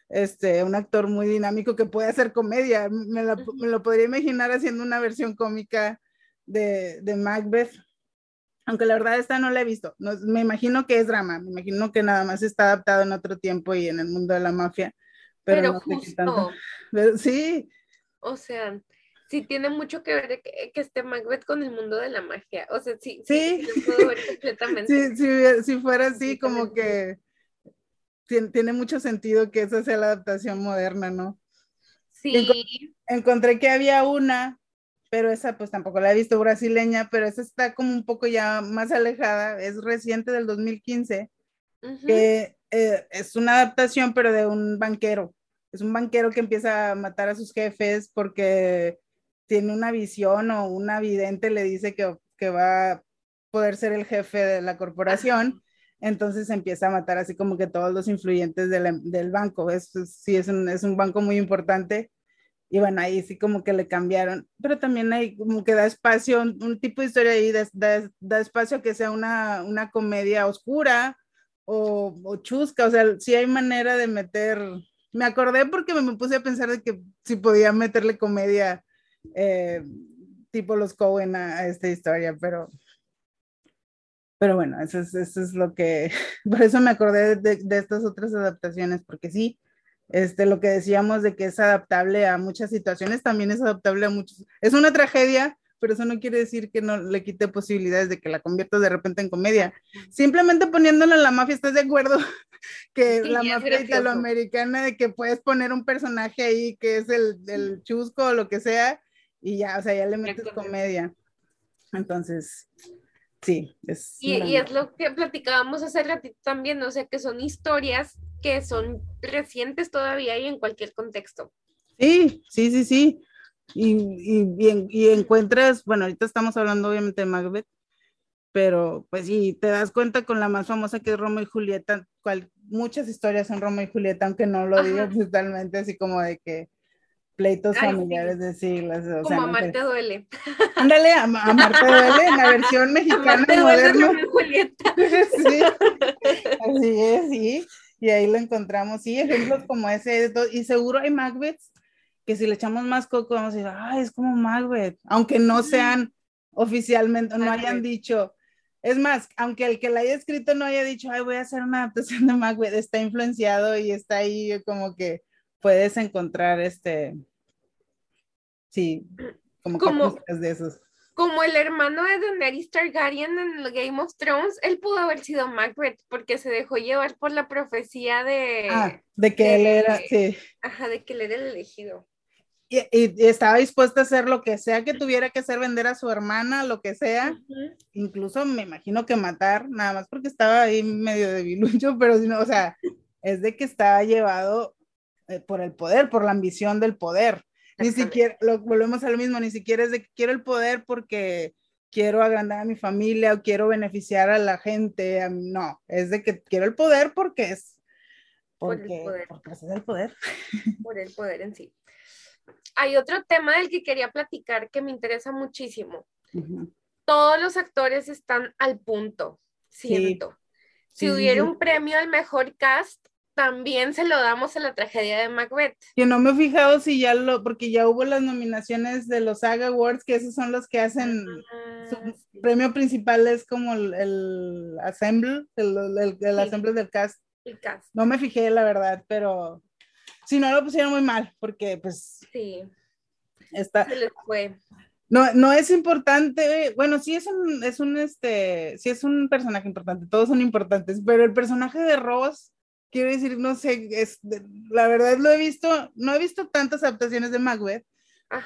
este, un actor muy dinámico que puede hacer comedia. Me, la- me lo podría imaginar haciendo una versión cómica de, de Macbeth. Aunque la verdad esta no la he visto. No, me imagino que es drama. Me imagino que nada más está adaptado en otro tiempo y en el mundo de la mafia. Pero, Pero no sé qué tanto. justo, Pero sí, o sea, sí tiene mucho que ver que, que esté Macbeth con el mundo de la magia. O sea, sí, Sí. sí, puedo ver completamente. sí, si, si fuera así, como que tiene, tiene mucho sentido que esa sea la adaptación moderna, ¿no? Sí, encontré que había una, pero esa pues tampoco la he visto brasileña, pero esa está como un poco ya más alejada, es reciente del 2015, ujú, que eh, es una adaptación pero de un banquero, es un banquero que empieza a matar a sus jefes porque tiene una visión o una vidente le dice que, que va a poder ser el jefe de la corporación. Entonces empieza a matar así como que todos los influyentes de la- del banco. Es- sí, es un, es un banco muy importante y bueno, ahí sí como que le cambiaron, pero también hay como que da espacio, un, tipo de historia ahí da, da, espacio a que sea una, una comedia oscura o, o, chusca, o sea, sí hay manera de meter, me acordé porque me, puse a pensar de que si podía meterle comedia eh, tipo los Cohen a, esta historia, pero... Pero bueno, eso es, eso es lo que, por eso me acordé de, de estas otras adaptaciones, porque sí, este, lo que decíamos de que es adaptable a muchas situaciones, también es adaptable a muchos. Es una tragedia, pero eso no quiere decir que no le quite posibilidades de que la conviertas de repente en comedia. Simplemente poniéndola en la mafia, ¿estás de acuerdo? que la mafia italoamericana, de que puedes poner un personaje ahí que es el, del chusco o lo que sea, y ya, o sea, ya le metes comedia. Entonces, sí. Es y, y es lo que platicábamos hace ratito también, o sea, que son historias que son recientes todavía y en cualquier contexto. Sí, sí, sí, sí. Y, y, y, encuentras, bueno, ahorita estamos hablando obviamente de Macbeth, pero pues sí, te das cuenta con la más famosa que es Romeo y Julieta, cual, muchas historias son Romeo y Julieta, aunque no lo digo totalmente así como de que pleitos familiares de siglos. O como Amarte duele. Ándale, a, Amarte duele en la versión mexicana moderna. Julieta. sí, así es, sí y ahí lo encontramos. Sí, ejemplos como ese, y seguro hay Macbeths que si le echamos más coco vamos a decir, ay, es como Macbeth, aunque no sean oficialmente, no hayan dicho. Es más, aunque el que la haya escrito no haya dicho, ay, voy a hacer una adaptación de Macbeth, está influenciado y está ahí como que puedes encontrar este, sí, como, como de esos como el hermano de Daenerys Targaryen en Game of Thrones, él pudo haber sido Macbeth porque se dejó llevar por la profecía de... Ah, de que él era, sí. Ajá, de que él era el elegido. Y, estaba dispuesta a hacer lo que sea que tuviera que hacer, vender a su hermana, lo que sea, incluso me imagino que matar, nada más porque estaba ahí medio debilucho, pero si no, o sea, es de que estaba llevado eh, por el poder, por la ambición del poder. Ni siquiera, lo, volvemos a lo mismo, ni siquiera es de que quiero el poder porque quiero agrandar a mi familia o quiero beneficiar a la gente. No, es de que quiero el poder porque es. Porque, por el poder. Porque es el poder. Por el poder en sí. Hay otro tema del que quería platicar que me interesa muchísimo. Todos los actores están al punto, siento. Si hubiera un premio al mejor cast, también se lo damos a la tragedia de Macbeth. Que no me he fijado si ya lo, porque ya hubo las nominaciones de los Saga Awards, que esos son los que hacen, su ah, premio principal es como el, el assemble, el, el, assemble del cast. El cast. No me fijé, la verdad, pero si no lo pusieron muy mal, porque pues... Sí. Está... Se les fue. No, no es importante, bueno, sí es un, es un, este, sí es un personaje importante, todos son importantes, pero el personaje de Ross quiero decir, no sé, es, la verdad lo he visto, no he visto tantas adaptaciones de Macbeth,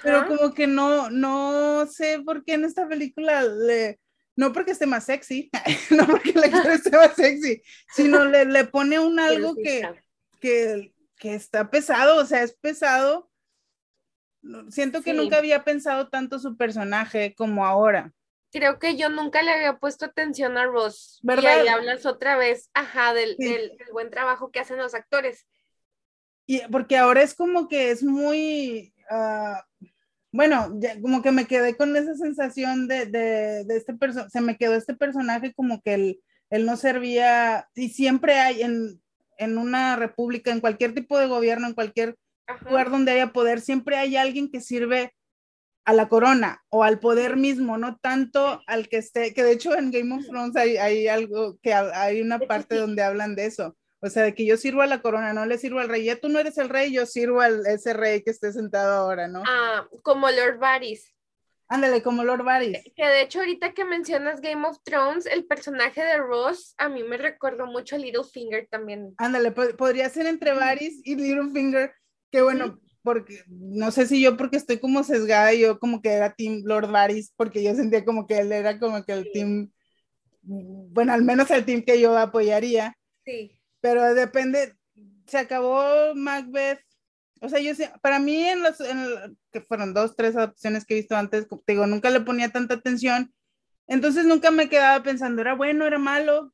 pero como que no, no sé por qué en esta película le, no porque esté más sexy, no porque la actor esté más sexy, sino le, le pone un algo que, que, que, está pesado, o sea, es pesado. Siento que nunca había pensado tanto su personaje como ahora creo que yo nunca le había puesto atención a Ross. ¿Verdad? Y ahí hablas otra vez, ajá, del, del, buen trabajo que hacen los actores. Y porque ahora es como que es muy, uh, bueno, como que me quedé con esa sensación de, de, de este personaje, se me quedó este personaje como que él, él no servía, y siempre hay en, en, una república, en cualquier tipo de gobierno, en cualquier lugar donde haya poder, siempre hay alguien que sirve a la corona o al poder mismo, no tanto al que esté, que de hecho en Game of Thrones hay, hay algo, que hay una parte donde hablan de eso, o sea, de que yo sirvo a la corona, no le sirvo al rey, ya tú no eres el rey, yo sirvo a ese rey que esté sentado ahora, ¿no? Ah, como Lord Varys. Ándale, como Lord Varys. Que de hecho ahorita que mencionas Game of Thrones, el personaje de Ross a mí me recordó mucho a Littlefinger también. Ándale, podría ser entre Varys y Littlefinger, que bueno, porque no sé si yo porque estoy como sesgada, yo como que era Team Lord Varys, porque yo sentía como que él era como que el team, bueno, al menos el team que yo apoyaría. Sí. Pero depende, se acabó Macbeth, o sea, yo sé, para mí en los, en que fueron dos, tres opciones que he visto antes, digo, nunca le ponía tanta atención, entonces nunca me quedaba pensando, era bueno, era malo,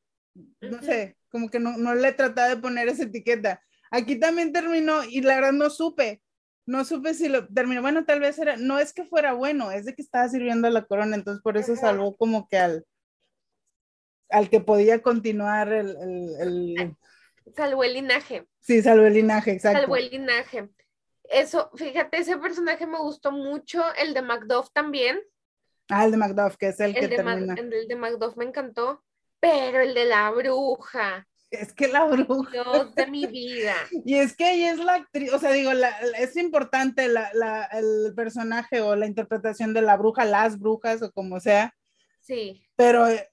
no sé, como que no, no le trataba de poner esa etiqueta. Aquí también terminó y la verdad no supe, no supe si lo terminó. Bueno, tal vez era, no es que fuera bueno, es de que estaba sirviendo la corona, entonces por eso salvó como que al, al que podía continuar el, el, el- Salvó el linaje. sí, salvó el linaje, exacto. Salvó el linaje. Eso, fíjate, ese personaje me gustó mucho, el de Macduff también. Ah, el de Macduff, que es el, que El Ma- termina. el de Macduff me encantó, pero el de la bruja, Es que la bruja. Dios de mi vida. Y es que ella es la actriz, o sea, digo, la- la- es importante la, la- el personaje o la interpretación de la bruja, las brujas o como sea, Sí. pero eh,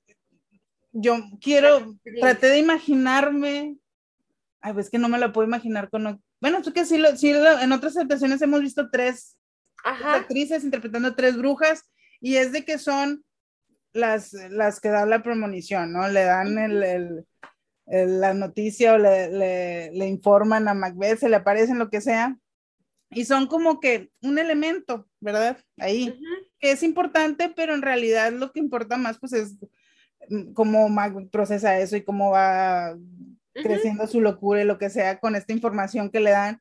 yo quiero, traté de imaginarme, ay, pues que no me la puedo imaginar con, bueno, es que sí, lo, sí lo- en otras adaptaciones hemos visto tres Ajá. actrices interpretando tres brujas y es de que son las, las que dan la premonición, ¿no? Le dan el- la noticia o le, le- le informan a Macbeth, se le aparecen lo que sea. Y son como que un elemento, ¿verdad? Ahí, Ujú. que es importante, pero en realidad lo que importa más, pues es mm, cómo Macbeth procesa eso y cómo va Ujú. creciendo su locura y lo que sea con esta información que le dan.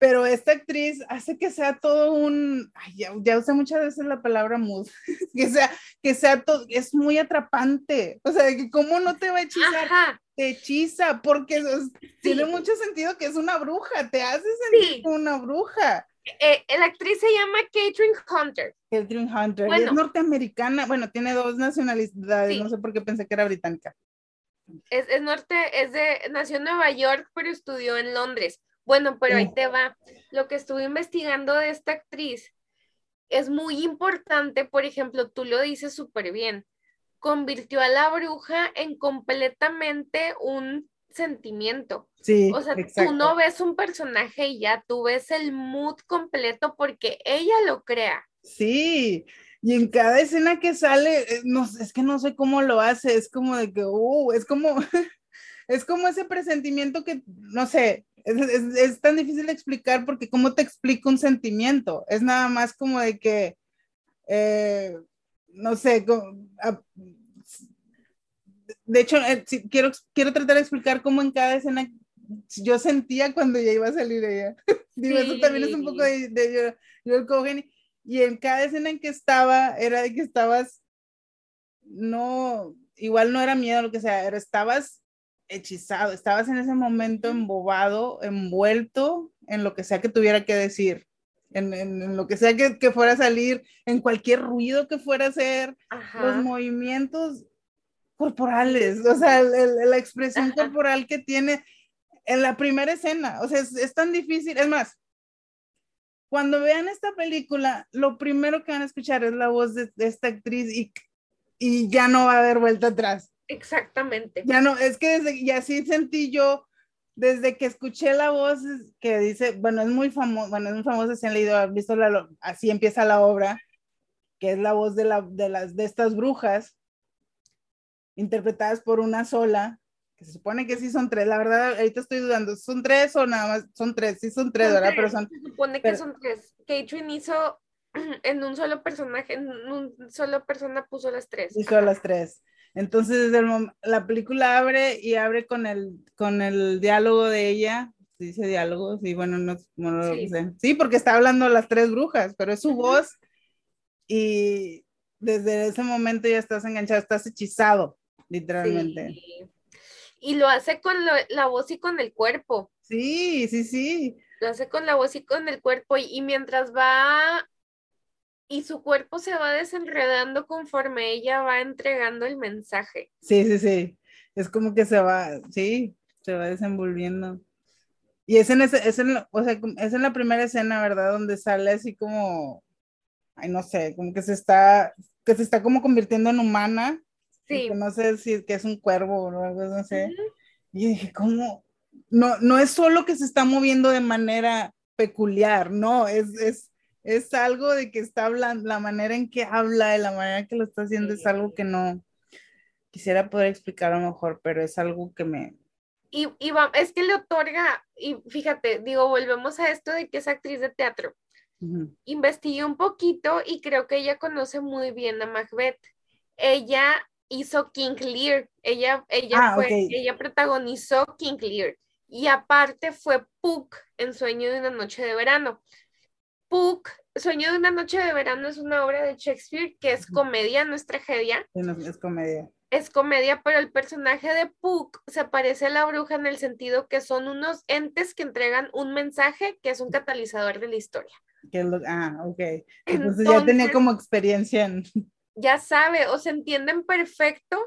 Pero esta actriz hace que sea todo un, ay, ya, ya usé muchas veces la palabra mood, que sea, que sea todo, es muy atrapante, o sea, que cómo no te va a hechizar, Ajá. Te hechiza, porque es- tiene mucho sentido que es una bruja, te hace sentir como una bruja. Eh, la actriz se llama Catherine Hunter. Catherine Hunter, es norteamericana, bueno, tiene dos nacionalidades, Sí. no sé por qué pensé que era británica. Es, es norte, es de, nació en Nueva York, pero estudió en Londres. Bueno, pero ahí te va. Lo que estuve investigando de esta actriz es muy importante, por ejemplo, tú lo dices súper bien, convirtió a la bruja en completamente un sentimiento. Sí, O sea, exacto. tú no ves un personaje y ya, tú ves el mood completo porque ella lo crea. Sí, y en cada escena que sale, eh, no, sé, es que no sé cómo lo hace, es como de que, uh, es como, es como ese presentimiento que, no sé, es, es- es tan difícil de explicar porque cómo te explica un sentimiento, es nada más como de que, eh, no sé, a- de hecho, eh, quiero, quiero tratar de explicar cómo en cada escena yo sentía cuando ya iba a salir ella. Digo, eso también es un poco de, de Joel Cohen. Y en cada escena en que estaba, era de que estabas, no, igual no era miedo, lo que sea, estabas hechizado, estabas en ese momento embobado, envuelto en lo que sea que tuviera que decir, en, en- en lo que sea que, que fuera a salir, en cualquier ruido que fuera a hacer, los Ajá. movimientos corporales, o sea, el- el- la expresión Ajá. corporal que tiene en la primera escena, o sea, es, es tan difícil, es más, cuando vean esta película, lo primero que van a escuchar es la voz de, de esta actriz y, y ya no va a haber vuelta atrás, Exactamente. ya no, es que desde, y así sentí yo desde que escuché la voz que dice, bueno, es muy famoso, bueno, es muy famoso si han leído, han visto la, así empieza la obra, que es la voz de, la, de, las, de estas brujas, interpretadas por una sola, que se supone que sí son tres, la verdad, ahorita estoy dudando, ¿son tres o nada más? Son tres, sí son tres, Son ¿verdad? tres, Pero son, Se supone que pero- son tres. Catherine hizo en un solo personaje, en un solo persona puso las tres. hizo las tres. Entonces, desde el la película abre y abre con el, con el diálogo de ella, ¿se dice diálogo, sí, bueno, no, no lo Sí. sé. Sí, porque está hablando las tres brujas, pero es su voz y desde ese momento ya estás enganchado, estás hechizado, literalmente. Sí. Y lo hace con lo- la voz y con el cuerpo. Sí, sí, sí. Lo hace con la voz y con el cuerpo. Y, y mientras va y su cuerpo se va desenredando conforme ella va entregando el mensaje. Sí, sí, sí. Es como que se va, sí, se va desenvolviendo. Y es en ese, es en, o sea, es en la primera escena, ¿verdad? Donde sale así como, ay, no sé, como que se está, que se está como convirtiendo en humana. Sí. no sé si que es un cuervo o algo, no sé. Ujú. Y dije, ¿cómo? No, no es solo que se está moviendo de manera peculiar, no, es, es, es algo de que está hablando, la manera en que habla, y la manera que lo está haciendo es algo que no quisiera poder explicar a lo mejor, pero es algo que me... Y, y va- es que le otorga, y fíjate, digo, volvemos a esto de que es actriz de teatro. Investigué un poquito y creo que ella conoce muy bien a Macbeth. Ella hizo King Lear, ella, ella Ah, fue, ella protagonizó King Lear y aparte fue Puck en Sueño de una noche de verano. Puck, Sueño de una noche de verano es una obra de Shakespeare que es comedia, no es tragedia. Sí, no, es comedia. Es comedia, pero el personaje de Puck se parece a la bruja en el sentido que son unos entes que entregan un mensaje que es un catalizador de la historia. Que lo- ah, ok. Entonces, ya tenía como experiencia en... ya sabe o se entienden perfecto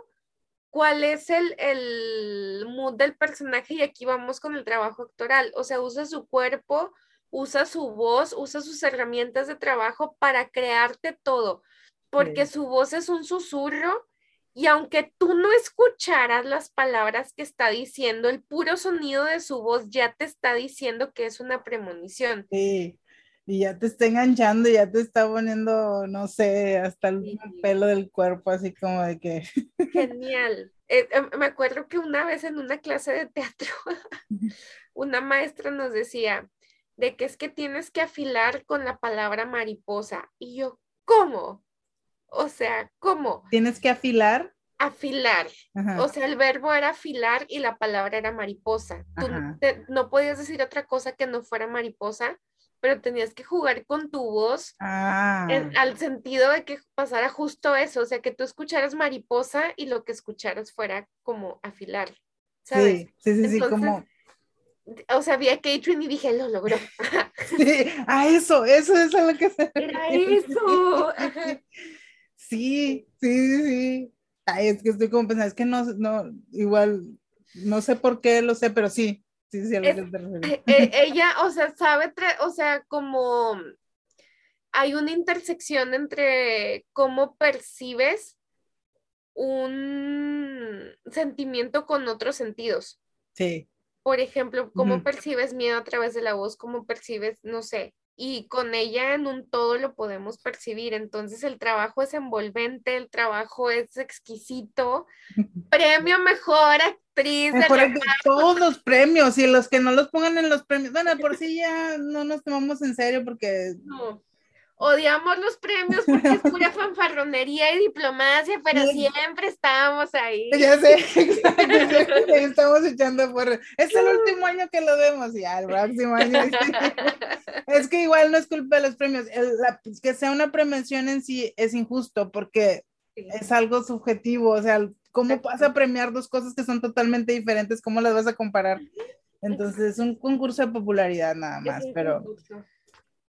cuál es el, el mood del personaje y aquí vamos con el trabajo actoral. O sea, usa su cuerpo, usa su voz, usa sus herramientas de trabajo para crearte todo, porque Sí. su voz es un susurro y aunque tú no escucharas las palabras que está diciendo, el puro sonido de su voz ya te está diciendo que es una premonición. Sí, y ya te está enganchando, ya te está poniendo, no sé, hasta el Sí. pelo del cuerpo, así como de que... Genial. Eh, eh, me acuerdo que una vez en una clase de teatro, una maestra nos decía de que es que tienes que afilar con la palabra mariposa. Y yo, ¿cómo? O sea, ¿cómo? Tienes que afilar. Afilar. Ajá. O sea, el verbo era afilar y la palabra era mariposa. Tú te- no podías decir otra cosa que no fuera mariposa, pero tenías que jugar con tu voz Ah, en- al sentido de que pasara justo eso, o sea, que tú escucharas mariposa y lo que escucharas fuera como afilar, ¿sabes? sí, sí, sí, sí, como... O sea, vi a Catherine y dije, lo logró. Sí, a eso, eso es a lo que se Era eso. Sí, sí, sí. Ay, es que estoy como pensando, es que no, no, igual, no sé por qué lo sé, pero sí, sí, sí, a lo Es- que te. Eh, ella, o sea, sabe, o sea, como hay una intersección entre cómo percibes un sentimiento con otros sentidos. Sí, Por ejemplo, cómo percibes miedo a través de la voz, cómo percibes, no sé, y con ella en un todo lo podemos percibir. Entonces el trabajo es envolvente, el trabajo es exquisito. Premio mejor actriz de Mejor que todos los premios y los que no los pongan en los premios. Bueno, por sí ya no nos tomamos en serio porque Odiamos los premios porque es pura fanfarronería y diplomacia, pero Sí. siempre estábamos ahí. ya sé, exacto, estamos echando por. Es el último año que lo vemos, ya el próximo año. Es que igual no es culpa de los premios. el- la- que sea una premiación en sí es injusto porque Sí. es algo subjetivo. O sea, ¿cómo vas a premiar dos cosas que son totalmente diferentes? ¿Cómo las vas a comparar? Entonces es un concurso de popularidad nada más, pero, concurso.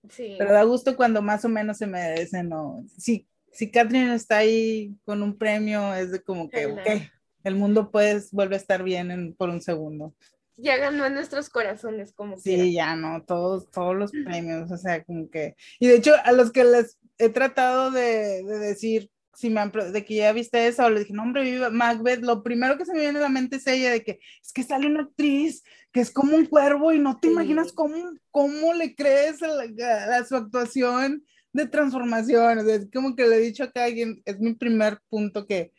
Sí. pero da gusto cuando más o menos se merecen. ¿no? Sí, si Catherine está ahí con un premio, es de como que, Ojalá. ok, el mundo pues vuelve a estar bien en- por un segundo. Ya ganó en nuestros corazones, como Sí, quiera. ya no, todos, todos los premios, o sea, como que, y de hecho a los que les he tratado de, de decir, si me han, de que ya viste eso, les dije, no hombre, viva Macbeth, lo primero que se me viene a la mente es ella, de que es que sale una actriz que es como un cuervo y no te Sí. imaginas cómo, cómo le crees a, la- a su actuación de transformación, o sea, es como que le he dicho acá a alguien, es mi primer punto que,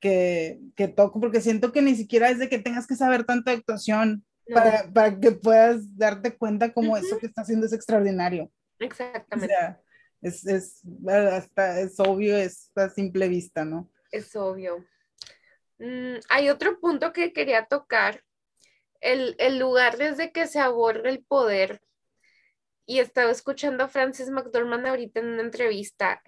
que, que toco, porque siento que ni siquiera es de que tengas que saber tanto de actuación, No, para, para que puedas darte cuenta cómo eso Ujú. que está haciendo es extraordinario. O exactamente. sea, es, es, hasta, es obvio, es a simple vista, ¿no? Es obvio. Mm, hay otro punto que quería tocar. El, el lugar desde que se aborda el poder. Y estaba escuchando a Frances McDormand ahorita en una entrevista.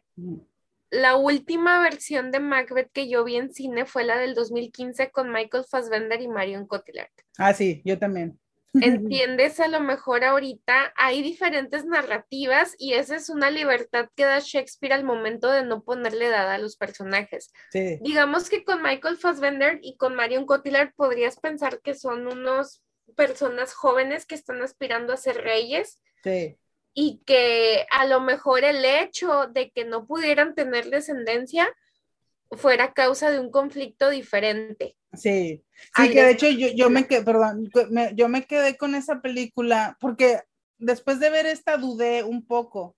La última versión de Macbeth que yo vi en cine fue la del 2015 con Michael Fassbender y Marion Cotillard. Ah, sí, yo también. Entiendes, a lo mejor ahorita hay diferentes narrativas y esa es una libertad que da Shakespeare al momento de no ponerle edad a los personajes. Sí, Digamos que con Michael Fassbender y con Marion Cotillard podrías pensar que son unos personas jóvenes que están aspirando a ser reyes sí, y que a lo mejor el hecho de que no pudieran tener descendencia fuera causa de un conflicto diferente. Sí. Sí, que de hecho yo, yo me quedé, perdón, me- yo me quedé con esa película porque después de ver esta dudé un poco.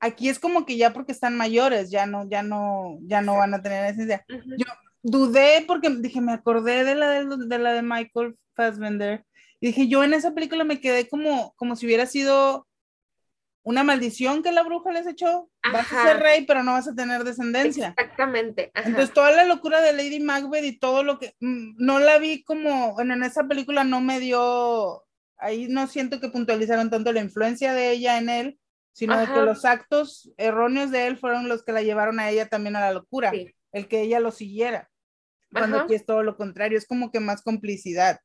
Aquí es como que ya porque están mayores, ya no, ya no, ya no van a tener esencia. Ujú. Yo- dudé porque dije, me acordé de la de, de la de Michael Fassbender. Y dije, yo en esa película me quedé como, como si hubiera sido una maldición que la bruja les echó. Vas a Ajá. ser rey, pero no vas a tener descendencia. Exactamente. ajá. Entonces, toda la locura de Lady Macbeth y todo lo que mm, no la vi como, bueno, en esa película no me dio, ahí no siento que puntualizaron tanto la influencia de ella en él, sino de que Ajá. los actos erróneos de él fueron los que la llevaron a ella también a la locura, Sí. el que ella lo siguiera. Cuando Ajá. aquí es todo lo contrario, es como que más complicidad.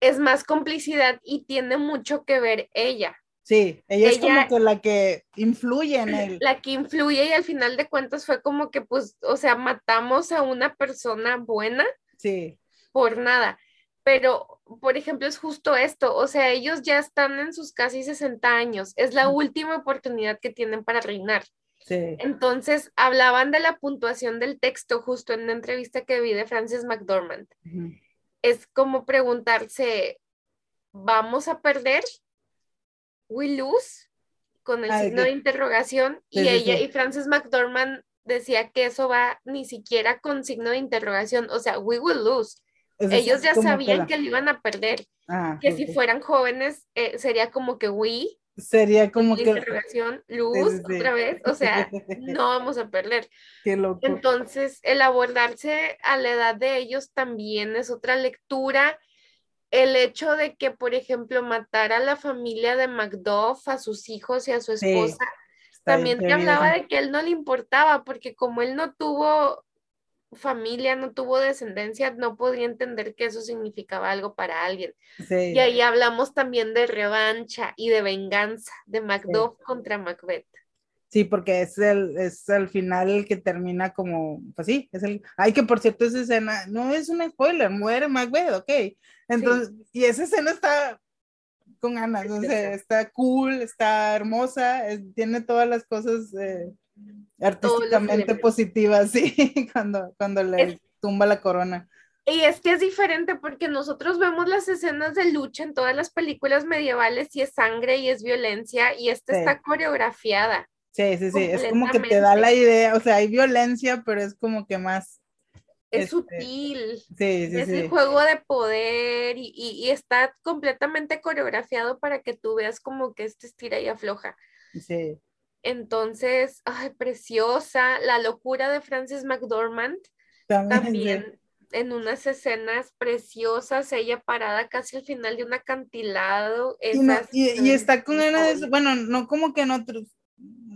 Es más complicidad y tiene mucho que ver ella. Sí, ella, es Ella- como que la que influye en él. la que influye y al final de cuentas fue como que pues, o sea, matamos a una persona buena Sí, por nada. Pero, por ejemplo, es justo esto, o sea, ellos ya están en sus casi 60 años, es la última oportunidad que tienen para reinar. sí. Entonces, hablaban de la puntuación del texto justo en una entrevista que vi de Frances McDormand. Ujú. Es como preguntarse, ¿vamos a perder? ¿We lose? Con el signo de interrogación. Sí, y sí, ella, sí. y Frances McDormand decía que eso va ni siquiera con signo de interrogación, o sea, we will lose. Ellos ya sabían la- que lo iban a perder, Ah, que si fueran jóvenes eh, sería como que we, Sería como que... interrogación, sí. otra vez, o sea, no vamos a perder. Qué loco. Entonces, el abordarse a la edad de ellos también es otra lectura. El hecho de que, por ejemplo, matar a la familia de Macduff, a sus hijos y a su esposa, también te hablaba de que él no le importaba, porque como él no tuvo familia, no tuvo descendencia, no podría entender que eso significaba algo para alguien. Sí. Y ahí hablamos también de revancha y de venganza de Macduff contra Macbeth. Sí, porque es el, es al final el que termina como, pues sí, es el, ay, que por cierto esa escena, no es un spoiler, muere Macbeth, ok, entonces, y esa escena está con ganas, o sea, está cool, está hermosa, es- tiene todas las cosas eh, artísticamente positivas, sí, cuando, cuando le Es- tumba la corona. Y es que es diferente porque nosotros vemos las escenas de lucha en todas las películas medievales y es sangre y es violencia y esta Sí. está coreografiada. Sí, sí, sí, es como que te da la idea, o sea, hay violencia, pero es como que más, Es Este, sutil, sí, sí, es sí, el juego de poder y, y- y está completamente coreografiado para que tú veas como que este estira y afloja. sí, Entonces, ay, preciosa, la locura de Frances McDormand también, en unas escenas preciosas, ella parada casi al final de un acantilado. Y, no- esas y- y está con ganas de, icónicas. bueno, no como que en otros,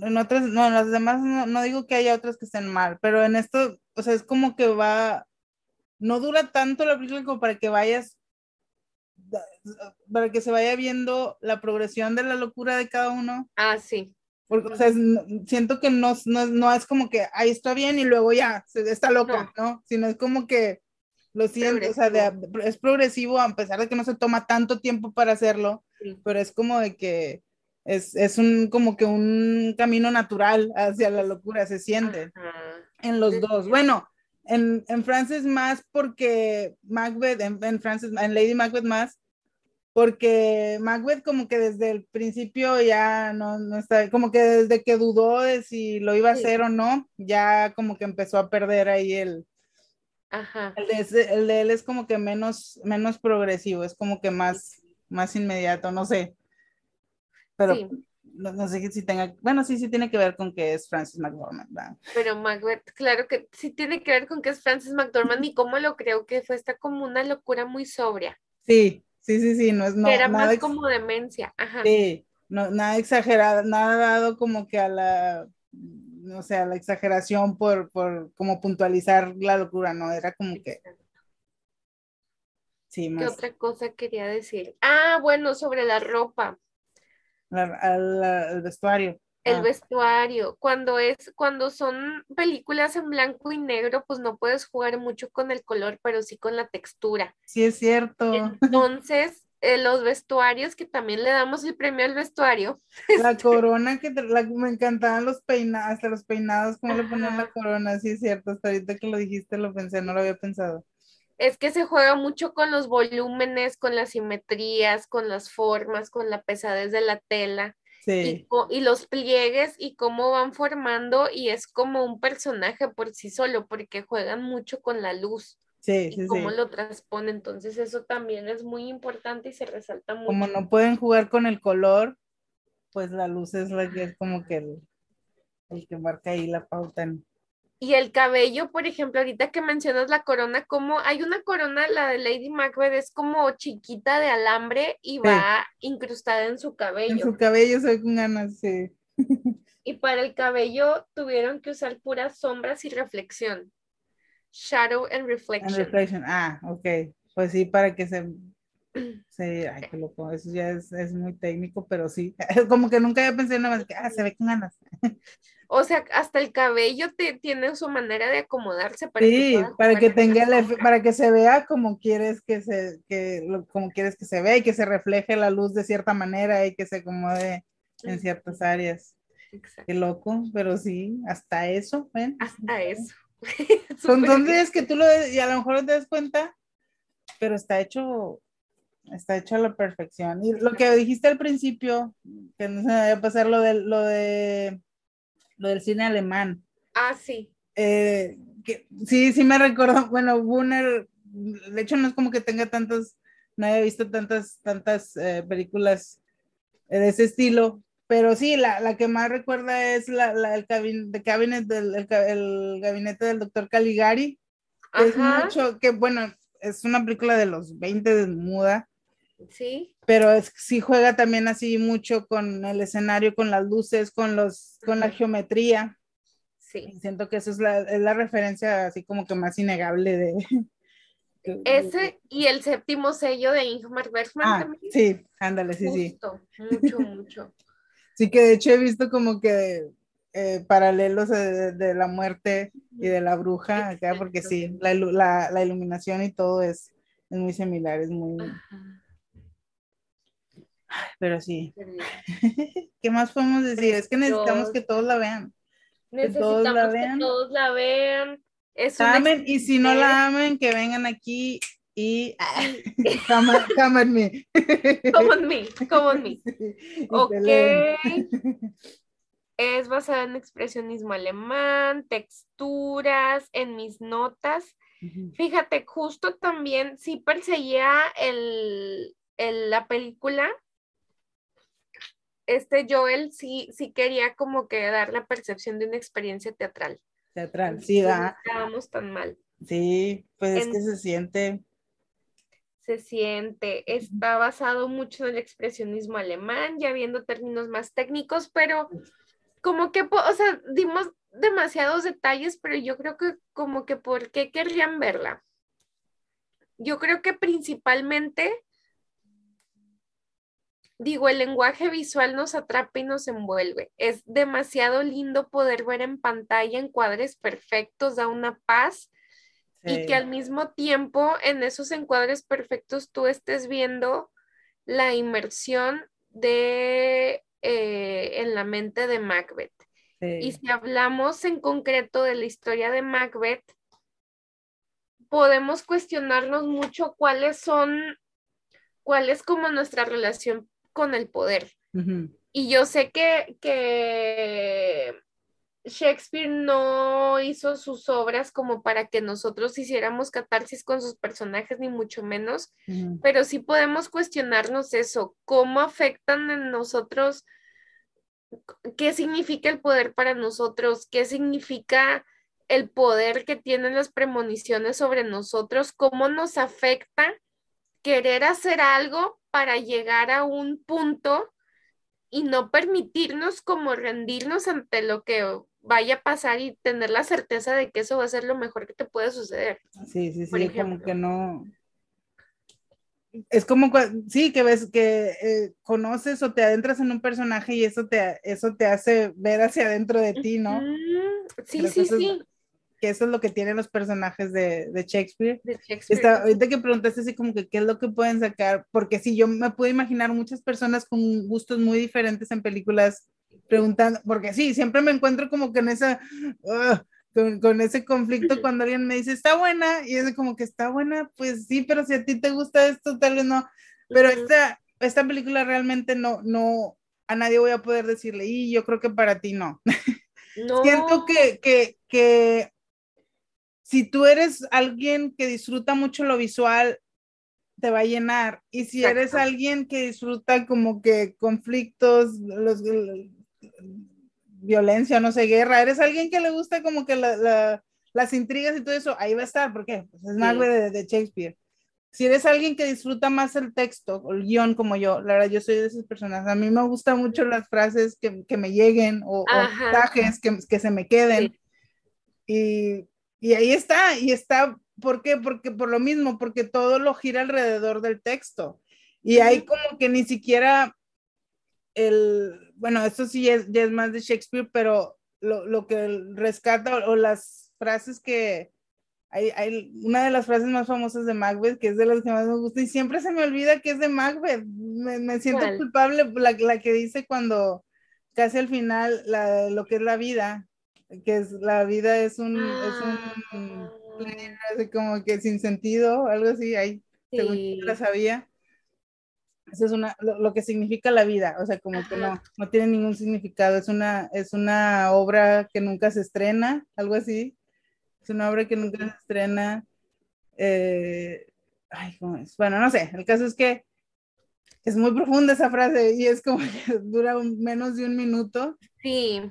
en otras, no, en las demás no, no digo que haya otras que estén mal, pero en esto, o sea, es como que va, no dura tanto la película como para que vayas, para que se vaya viendo la progresión de la locura de cada uno, Ah, sí. porque, o sea, es- siento que no, no, es- no es como que, ahí está bien y luego ya, está loca, ¿no? Sino es como que lo siento, o sea, de- es progresivo a pesar de que no se toma tanto tiempo para hacerlo, Sí. pero es como de que es, es un como que un camino natural hacia la locura, se siente Ajá. en los dos. Bueno, en, en Frances más porque Macbeth, en, en Frances, en Lady Macbeth más, porque Macbeth como que desde el principio ya no, no está, como que desde que dudó de si lo iba a Sí. hacer o no, ya como que empezó a perder ahí el, Ajá. el de, el de él es como que menos, menos progresivo, es como que más, más inmediato, no sé. Pero Sí. no, no sé si tenga, bueno, sí, sí tiene que ver con que es Francis McDormand, ¿verdad? Pero Macbeth, claro que sí tiene que ver con que es Frances McDormand y cómo lo creo que fue esta como una locura muy sobria, Sí, sí, sí, sí, no es no, que era nada, más como demencia. Ajá. sí, no, nada exagerado, nada dado como que a la, no sé, a la exageración por, por como puntualizar la locura, no, era como que, sí, ¿Qué más otra cosa quería decir? Ah, bueno, sobre la ropa, la- al, al vestuario. el Ah, vestuario. Cuando es, cuando son películas en blanco y negro, pues no puedes jugar mucho con el color, pero sí con la textura. Sí, es cierto. Entonces, eh, los vestuarios, que también le damos el premio al vestuario, La corona que la- me encantaban los peinados, hasta los peinados, cómo le ponían la corona, sí es cierto, hasta ahorita que lo dijiste lo pensé, no lo había pensado. Es que se juega mucho con los volúmenes, con las simetrías, con las formas, con la pesadez de la tela y, Sí, y los pliegues y cómo van formando y es como un personaje por sí solo porque juegan mucho con la luz sí, y sí, cómo lo transpone. Entonces eso también es muy importante y se resalta mucho. Como no pueden jugar con el color, pues la luz es la que es como que el, el que marca ahí la pauta. en- Y el cabello, por ejemplo, ahorita que mencionas la corona, como hay una corona, la de Lady Macbeth, es como chiquita de alambre y va incrustada en su En cabello. su cabello ve con ganas, sí. Y para el cabello tuvieron que usar puras sombras y reflexión. Shadow and And reflection. reflection. Ah, ok. Pues sí, para que se. Sí, ay, qué loco. Eso ya es, es muy técnico, pero sí. Como que nunca había pensado nada más que, ah, se ve con ganas. O sea, hasta el cabello te, tiene su manera de acomodarse para que Sí, pueda para que tenga el para que se vea como quieres que se, que, lo- como quieres que se vea y que se refleje la luz de cierta manera y que se acomode en ciertas áreas. Exacto. Qué loco, pero sí, hasta eso, ¿ven? Hasta eso. Son bien. es que tú lo y a lo mejor te das cuenta, pero está hecho, está hecho a la perfección. Y lo que dijiste al principio, que no se me vaya a pasar lo de lo de lo del cine alemán. Ah, sí. eh, que, sí, sí me recordó, bueno, Gunnar, de hecho no es como que tenga tantas, no haya visto tantas, tantas eh, películas de ese estilo, pero sí, la, la que más recuerda es la, la el, cabin, the cabinet del, el, ca- el gabinete del doctor Caligari, es mucho, que bueno, es una película de los 20 de muda, Sí. pero es, sí juega también así mucho con el escenario, con las luces, con, los, con la geometría. Sí. Siento que eso es la, es la referencia así como que más innegable de... de- Ese y el séptimo sello de Ingmar Bergman Ah, también. sí, ándale, sí, sí. Mucho, mucho. Sí que de hecho he visto como que eh, paralelos de, de la muerte y de la bruja acá, porque sí, la, la, la iluminación y todo es, es muy similar, es muy... Ajá, Pero sí. ¿Qué más podemos decir? Es que necesitamos que todos la vean. Que todos Necesitamos que todos la vean. Es Amen, y si no la amen, que vengan aquí y... come, come at me. Come on me, come on me. Y Ok. Es basada en expresionismo alemán, texturas, en mis notas. Fíjate, justo también sí perseguía el, el- la película. Este Joel sí, sí quería como que dar la percepción de una experiencia teatral. Teatral, sí, Entonces, no da. estábamos tan mal. Sí, pues es que se siente. Se siente, está basado mucho en el expresionismo alemán, ya viendo términos más técnicos, pero como que, o sea, dimos demasiados detalles, pero yo creo que como que por qué querrían verla. Yo creo que principalmente, digo, el lenguaje visual nos atrapa y nos envuelve. Es demasiado lindo poder ver en pantalla encuadres perfectos, da una paz y que al mismo tiempo en esos encuadres perfectos tú estés viendo la inmersión de eh, en la mente de Macbeth. Y si hablamos en concreto de la historia de Macbeth, podemos cuestionarnos mucho cuáles son, cuál es como nuestra relación con el poder. Y yo sé que, que Shakespeare no hizo sus obras como para que nosotros hiciéramos catarsis con sus personajes, ni mucho menos, pero sí podemos cuestionarnos eso, cómo afectan en nosotros, qué significa el poder para nosotros, qué significa el poder que tienen las premoniciones sobre nosotros, cómo nos afecta querer hacer algo para llegar a un punto y no permitirnos como rendirnos ante lo que vaya a pasar y tener la certeza de que eso va a ser lo mejor que te puede suceder. Sí, sí, sí, como que no. Es como, sí, que ves que eh, conoces o te adentras en un personaje y eso te, eso te hace ver hacia adentro de ti, ¿no? Ujú, Sí, Creo sí, eso es- sí. Que eso es lo que tienen los personajes de, de Shakespeare. de Shakespeare. Está, ahorita que preguntaste así como que qué es lo que pueden sacar, porque sí, yo me puedo imaginar muchas personas con gustos muy diferentes en películas preguntando, porque sí, siempre me encuentro como que en esa, ah, con, con ese conflicto cuando alguien me dice, está buena, y es como que está buena, pues sí, pero si a ti te gusta esto, tal vez no, pero esta, esta película realmente no, no, a nadie voy a poder decirle, y yo creo que para ti no. No, Siento que, que, que si tú eres alguien que disfruta mucho lo visual, te va a llenar. Y si eres alguien que disfruta como que conflictos, los, violencia, no sé, guerra, eres alguien que le gusta como que la- la- las intrigas y todo eso, ahí va a estar, porque pues, es Sí. Macbeth de, de Shakespeare. si eres alguien que disfruta más el texto o el guion como yo, la verdad, yo soy de esas personas. A mí me gustan mucho las frases que, que me lleguen o, mensajes que, que, se me queden. Y, y, ahí está, y está, ¿por qué? Porque por lo mismo, porque todo lo gira alrededor del texto. Y hay como que ni siquiera el, bueno, esto sí es, ya es más de Shakespeare, pero lo, lo que rescata o las frases que, hay, una de las frases más famosas de Macbeth, que es de las que más me gusta, y siempre se me olvida que es de Macbeth. Me, siento culpable, la, la, que dice cuando casi al final la, lo que es la vida, que es la vida es un, es un ah. como que sin sentido, algo así, ahí, según yo la sabía. Eso es una, lo, que significa la vida, o sea, como que no, no tiene ningún significado, es una, es una obra que nunca se estrena, algo así. Es una obra que nunca se estrena. Eh, ay, ¿cómo es? Bueno, no sé. El caso es que es muy profunda esa frase y es como que dura menos de un minuto. Sí.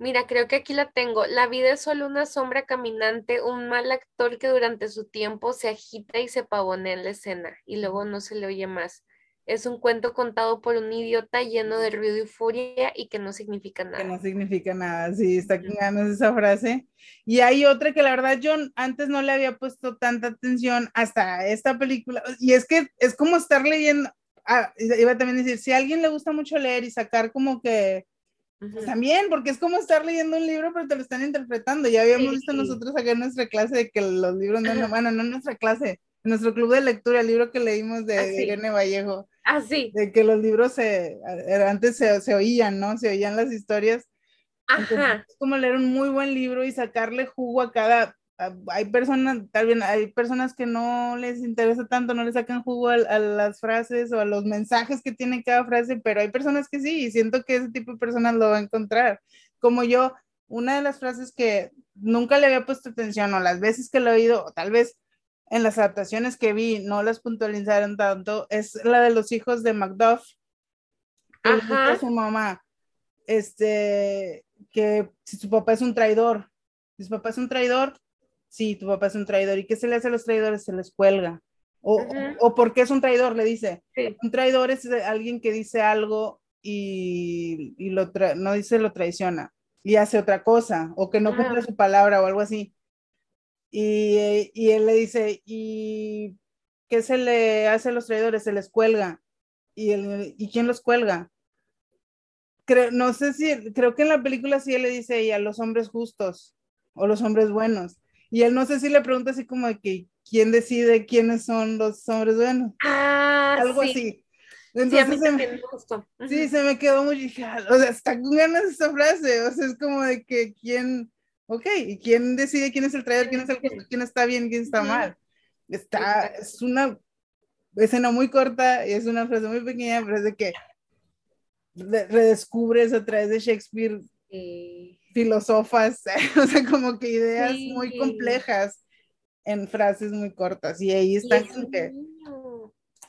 Mira, creo que aquí la tengo. La vida es solo una sombra caminante, un mal actor que durante su tiempo se agita y se pavonea en la escena y luego no se le oye más. Es un cuento contado por un idiota lleno de ruido y furia y que no significa nada. Que no significa nada, sí, está con ganas esa frase. Y hay otra que la verdad yo antes no le había puesto tanta atención hasta esta película. Y es que es como estar leyendo, ah, iba también a decir, si a alguien le gusta mucho leer y sacar como que pues también, porque es como estar leyendo un libro, pero te lo están interpretando. Ya habíamos visto nosotros acá en nuestra clase de que los libros, no, no, bueno, no en nuestra clase, en nuestro club de lectura, el libro que leímos de, ah, Irene Vallejo, Ah, sí. De que los libros se, antes se, se oían, ¿no? Se oían las historias. Ajá. es como leer un muy buen libro y sacarle jugo a cada, hay personas, tal vez hay personas que no les interesa tanto, no le sacan jugo a, las frases o a los mensajes que tiene cada frase, pero hay personas que sí, y siento que ese tipo de personas lo va a encontrar. Como yo, una de las frases que nunca le había puesto atención o las veces que lo he oído, o tal vez en las adaptaciones que vi no las puntualizaron tanto, es la de los hijos de Macduff. Ajá. su mamá, este, que si su papá es un traidor, si su papá es un traidor, sí, tu papá es un traidor. ¿Y qué se le hace a los traidores? Se les cuelga. O, o, ¿por qué es un traidor? Le dice. Un traidor es alguien que dice algo y, y lo no dice lo traiciona y hace otra cosa o que no cumple su palabra o algo así. Y, y, él le dice, ¿y qué se le hace a los traidores? Se les cuelga. ¿Y, él, ¿y quién los cuelga? Creo, no sé si, creo que en la película sí él le dice y a los hombres justos o los hombres buenos. Y él no sé si le pregunta así como de que quién decide quiénes son los hombres buenos. Ah, Algo así. Entonces, sí, se me, sí, se me quedó muy, ah, o sea, está con ganas esa frase, o sea, es como de que quién, Ok, ¿y quién decide quién es el traidor, quién es el justo, quién está bien, quién está mal? Está, es una escena muy corta y es una frase muy pequeña, pero es de que redescubres a través de Shakespeare filosofas, o sea, como que ideas muy complejas en frases muy cortas y ahí está que...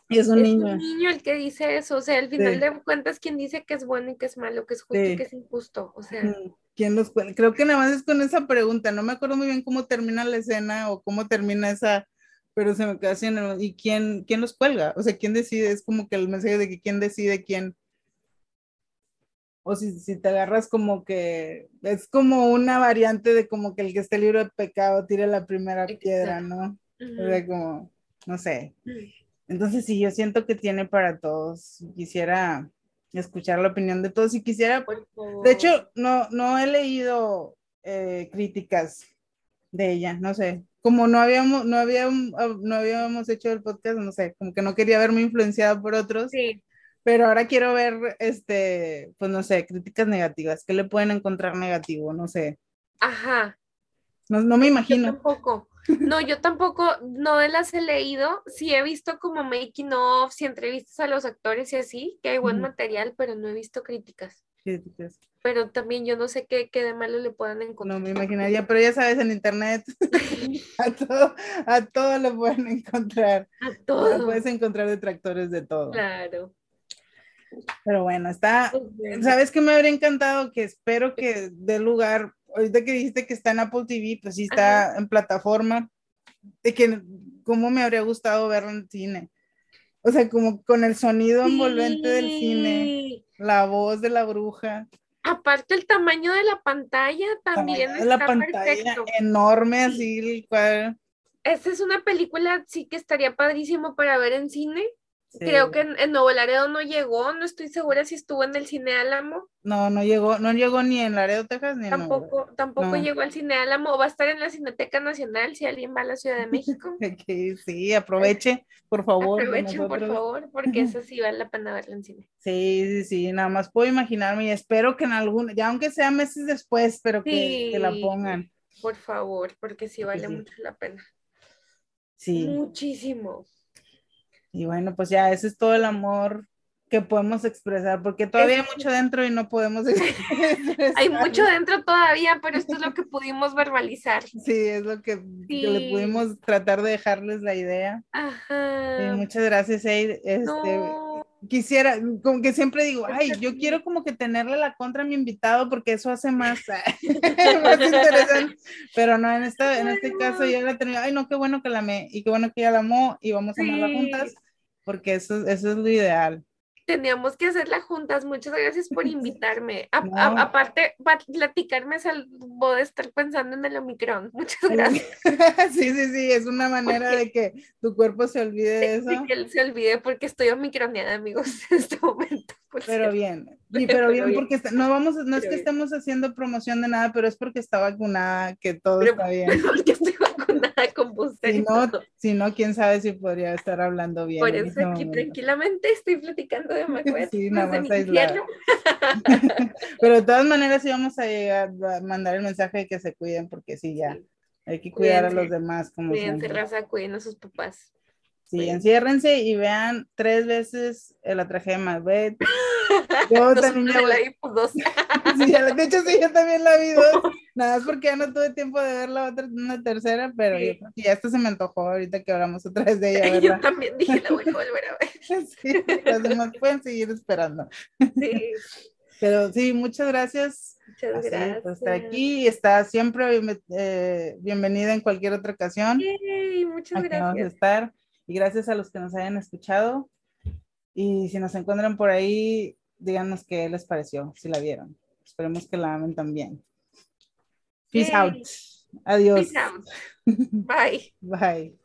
Y es un niño. Es un niño el que dice eso, o sea, al final de cuentas, quien dice que es bueno y que es malo, que es justo y que es injusto, o sea. ¿Quién los Creo que nada más es con esa pregunta, no me acuerdo muy bien cómo termina la escena o cómo termina esa, pero se me queda así ¿y quién, quién los cuelga? O sea, ¿quién decide? Es como que el mensaje de que quién decide quién. O si, si te agarras como que, es como una variante de como que el que esté libre de pecado tire la primera piedra, ¿no? O sea, como, no sé. Entonces sí, yo siento que tiene para todos. Quisiera escuchar la opinión de todos y quisiera, de hecho, no, no he leído eh, críticas de ella, no sé, como no habíamos, no habíamos, no habíamos hecho el podcast, no sé, como que no quería verme influenciada por otros, sí. Pero ahora quiero ver, este, pues no sé, críticas negativas, ¿qué le pueden encontrar negativo? No sé. Ajá. No, no me imagino. Yo tampoco. No, yo tampoco, no las he leído. Sí he visto como making of y entrevistas a los actores y así, que hay buen material, pero no he visto críticas. Críticas. Pero también yo no sé qué, qué de malo le puedan encontrar. No me imaginaría, pero ya sabes, en internet a todo, a todo lo pueden encontrar. A todo. puedes encontrar detractores de todo. Claro. Pero bueno, está, ¿sabes qué me habría encantado? Que espero que dé lugar ahorita que dijiste que está en Apple TV, pues sí está en plataforma, de que cómo me habría gustado verlo en cine. O sea, como con el sonido envolvente del cine, la voz de la bruja, Aparte el tamaño de la pantalla también está la pantalla perfecto. enorme, así, el cual. Esta es una película, sí que estaría padrísimo para ver en cine. Sí. Creo que en, en Nuevo Laredo no llegó, no estoy segura si estuvo en el cine Álamo. No, no llegó, no llegó ni en Laredo, Texas, ni en Tampoco, tampoco no. llegó al cine Álamo. Va a estar en la Cineteca Nacional si alguien va a la Ciudad de México. Sí, aproveche, por favor. Aprovechen, por favor, porque eso sí vale la pena verlo en cine. Sí, sí, sí, nada más puedo imaginarme y espero que en algún, ya aunque sea meses después, pero que, que la Sí. pongan. Por favor, porque sí vale sí. mucho la pena. Sí, Muchísimo. Y bueno, pues ya ese es todo el amor que podemos expresar, porque todavía hay mucho dentro y no podemos expresar. Hay mucho dentro todavía, pero esto es lo que pudimos verbalizar. Sí, es lo que, que le pudimos tratar de dejarles la idea. Ajá. muchas gracias, Eid. Este, No, quisiera, como que siempre digo, ay, yo quiero como que tenerle la contra a mi invitado porque eso hace más, más interesante, pero no, en, esta, en este caso ya la tenía, ay, no, qué bueno que la amé y qué bueno que ella la amó y vamos a amarla Sí. juntas porque eso, eso es lo ideal. Teníamos que hacerla juntas. Muchas gracias por invitarme. A- No. a- aparte, pa- platicarme salvó de estar pensando en el Omicron. Muchas gracias. sí, sí, sí, es una manera de que tu cuerpo se olvide de eso, De que él se olvide porque estoy omicroneada, amigos, en este momento. Por pero bien, y Pero pero bien bien. porque no vamos, no es que bien. estemos haciendo promoción de nada, pero es porque está vacunada, que todo Pero- está bien. Porque estoy vacunada con booster. Si no, si no, quién sabe si podría estar hablando bien. Por eso aquí momento. tranquilamente estoy platicando de Macbeth. Sí, nada más. Pero de todas maneras sí vamos a llegar a mandar el mensaje de que se cuiden, porque sí, ya Sí. hay que cuidar a los demás como Cuídense, siempre. raza, cuiden a sus papás. Sí, enciérrense y vean tres veces la tragedia de Macbeth. Yo también la Ipu, dos. sí, de hecho sí, yo también la vi dos, nada más porque ya no tuve tiempo de ver la otra, una tercera, pero Sí. yo creo que ya esta se me antojó ahorita que hablamos otra vez de ella, Yo ¿verdad? también dije, la voy a volver a ver. Sí, los demás pueden seguir esperando. Sí, Pero sí, muchas gracias muchas así, gracias. por estar aquí. Está siempre bien- eh, bienvenida en cualquier otra ocasión. Yay, muchas Aquí vamos a gracias. estar. Y gracias a los que nos hayan escuchado. Y si nos encuentran por ahí, díganos qué les pareció, si la vieron. Esperemos que la amen también. Peace Yay. out. Adiós. Peace out. Bye. Bye.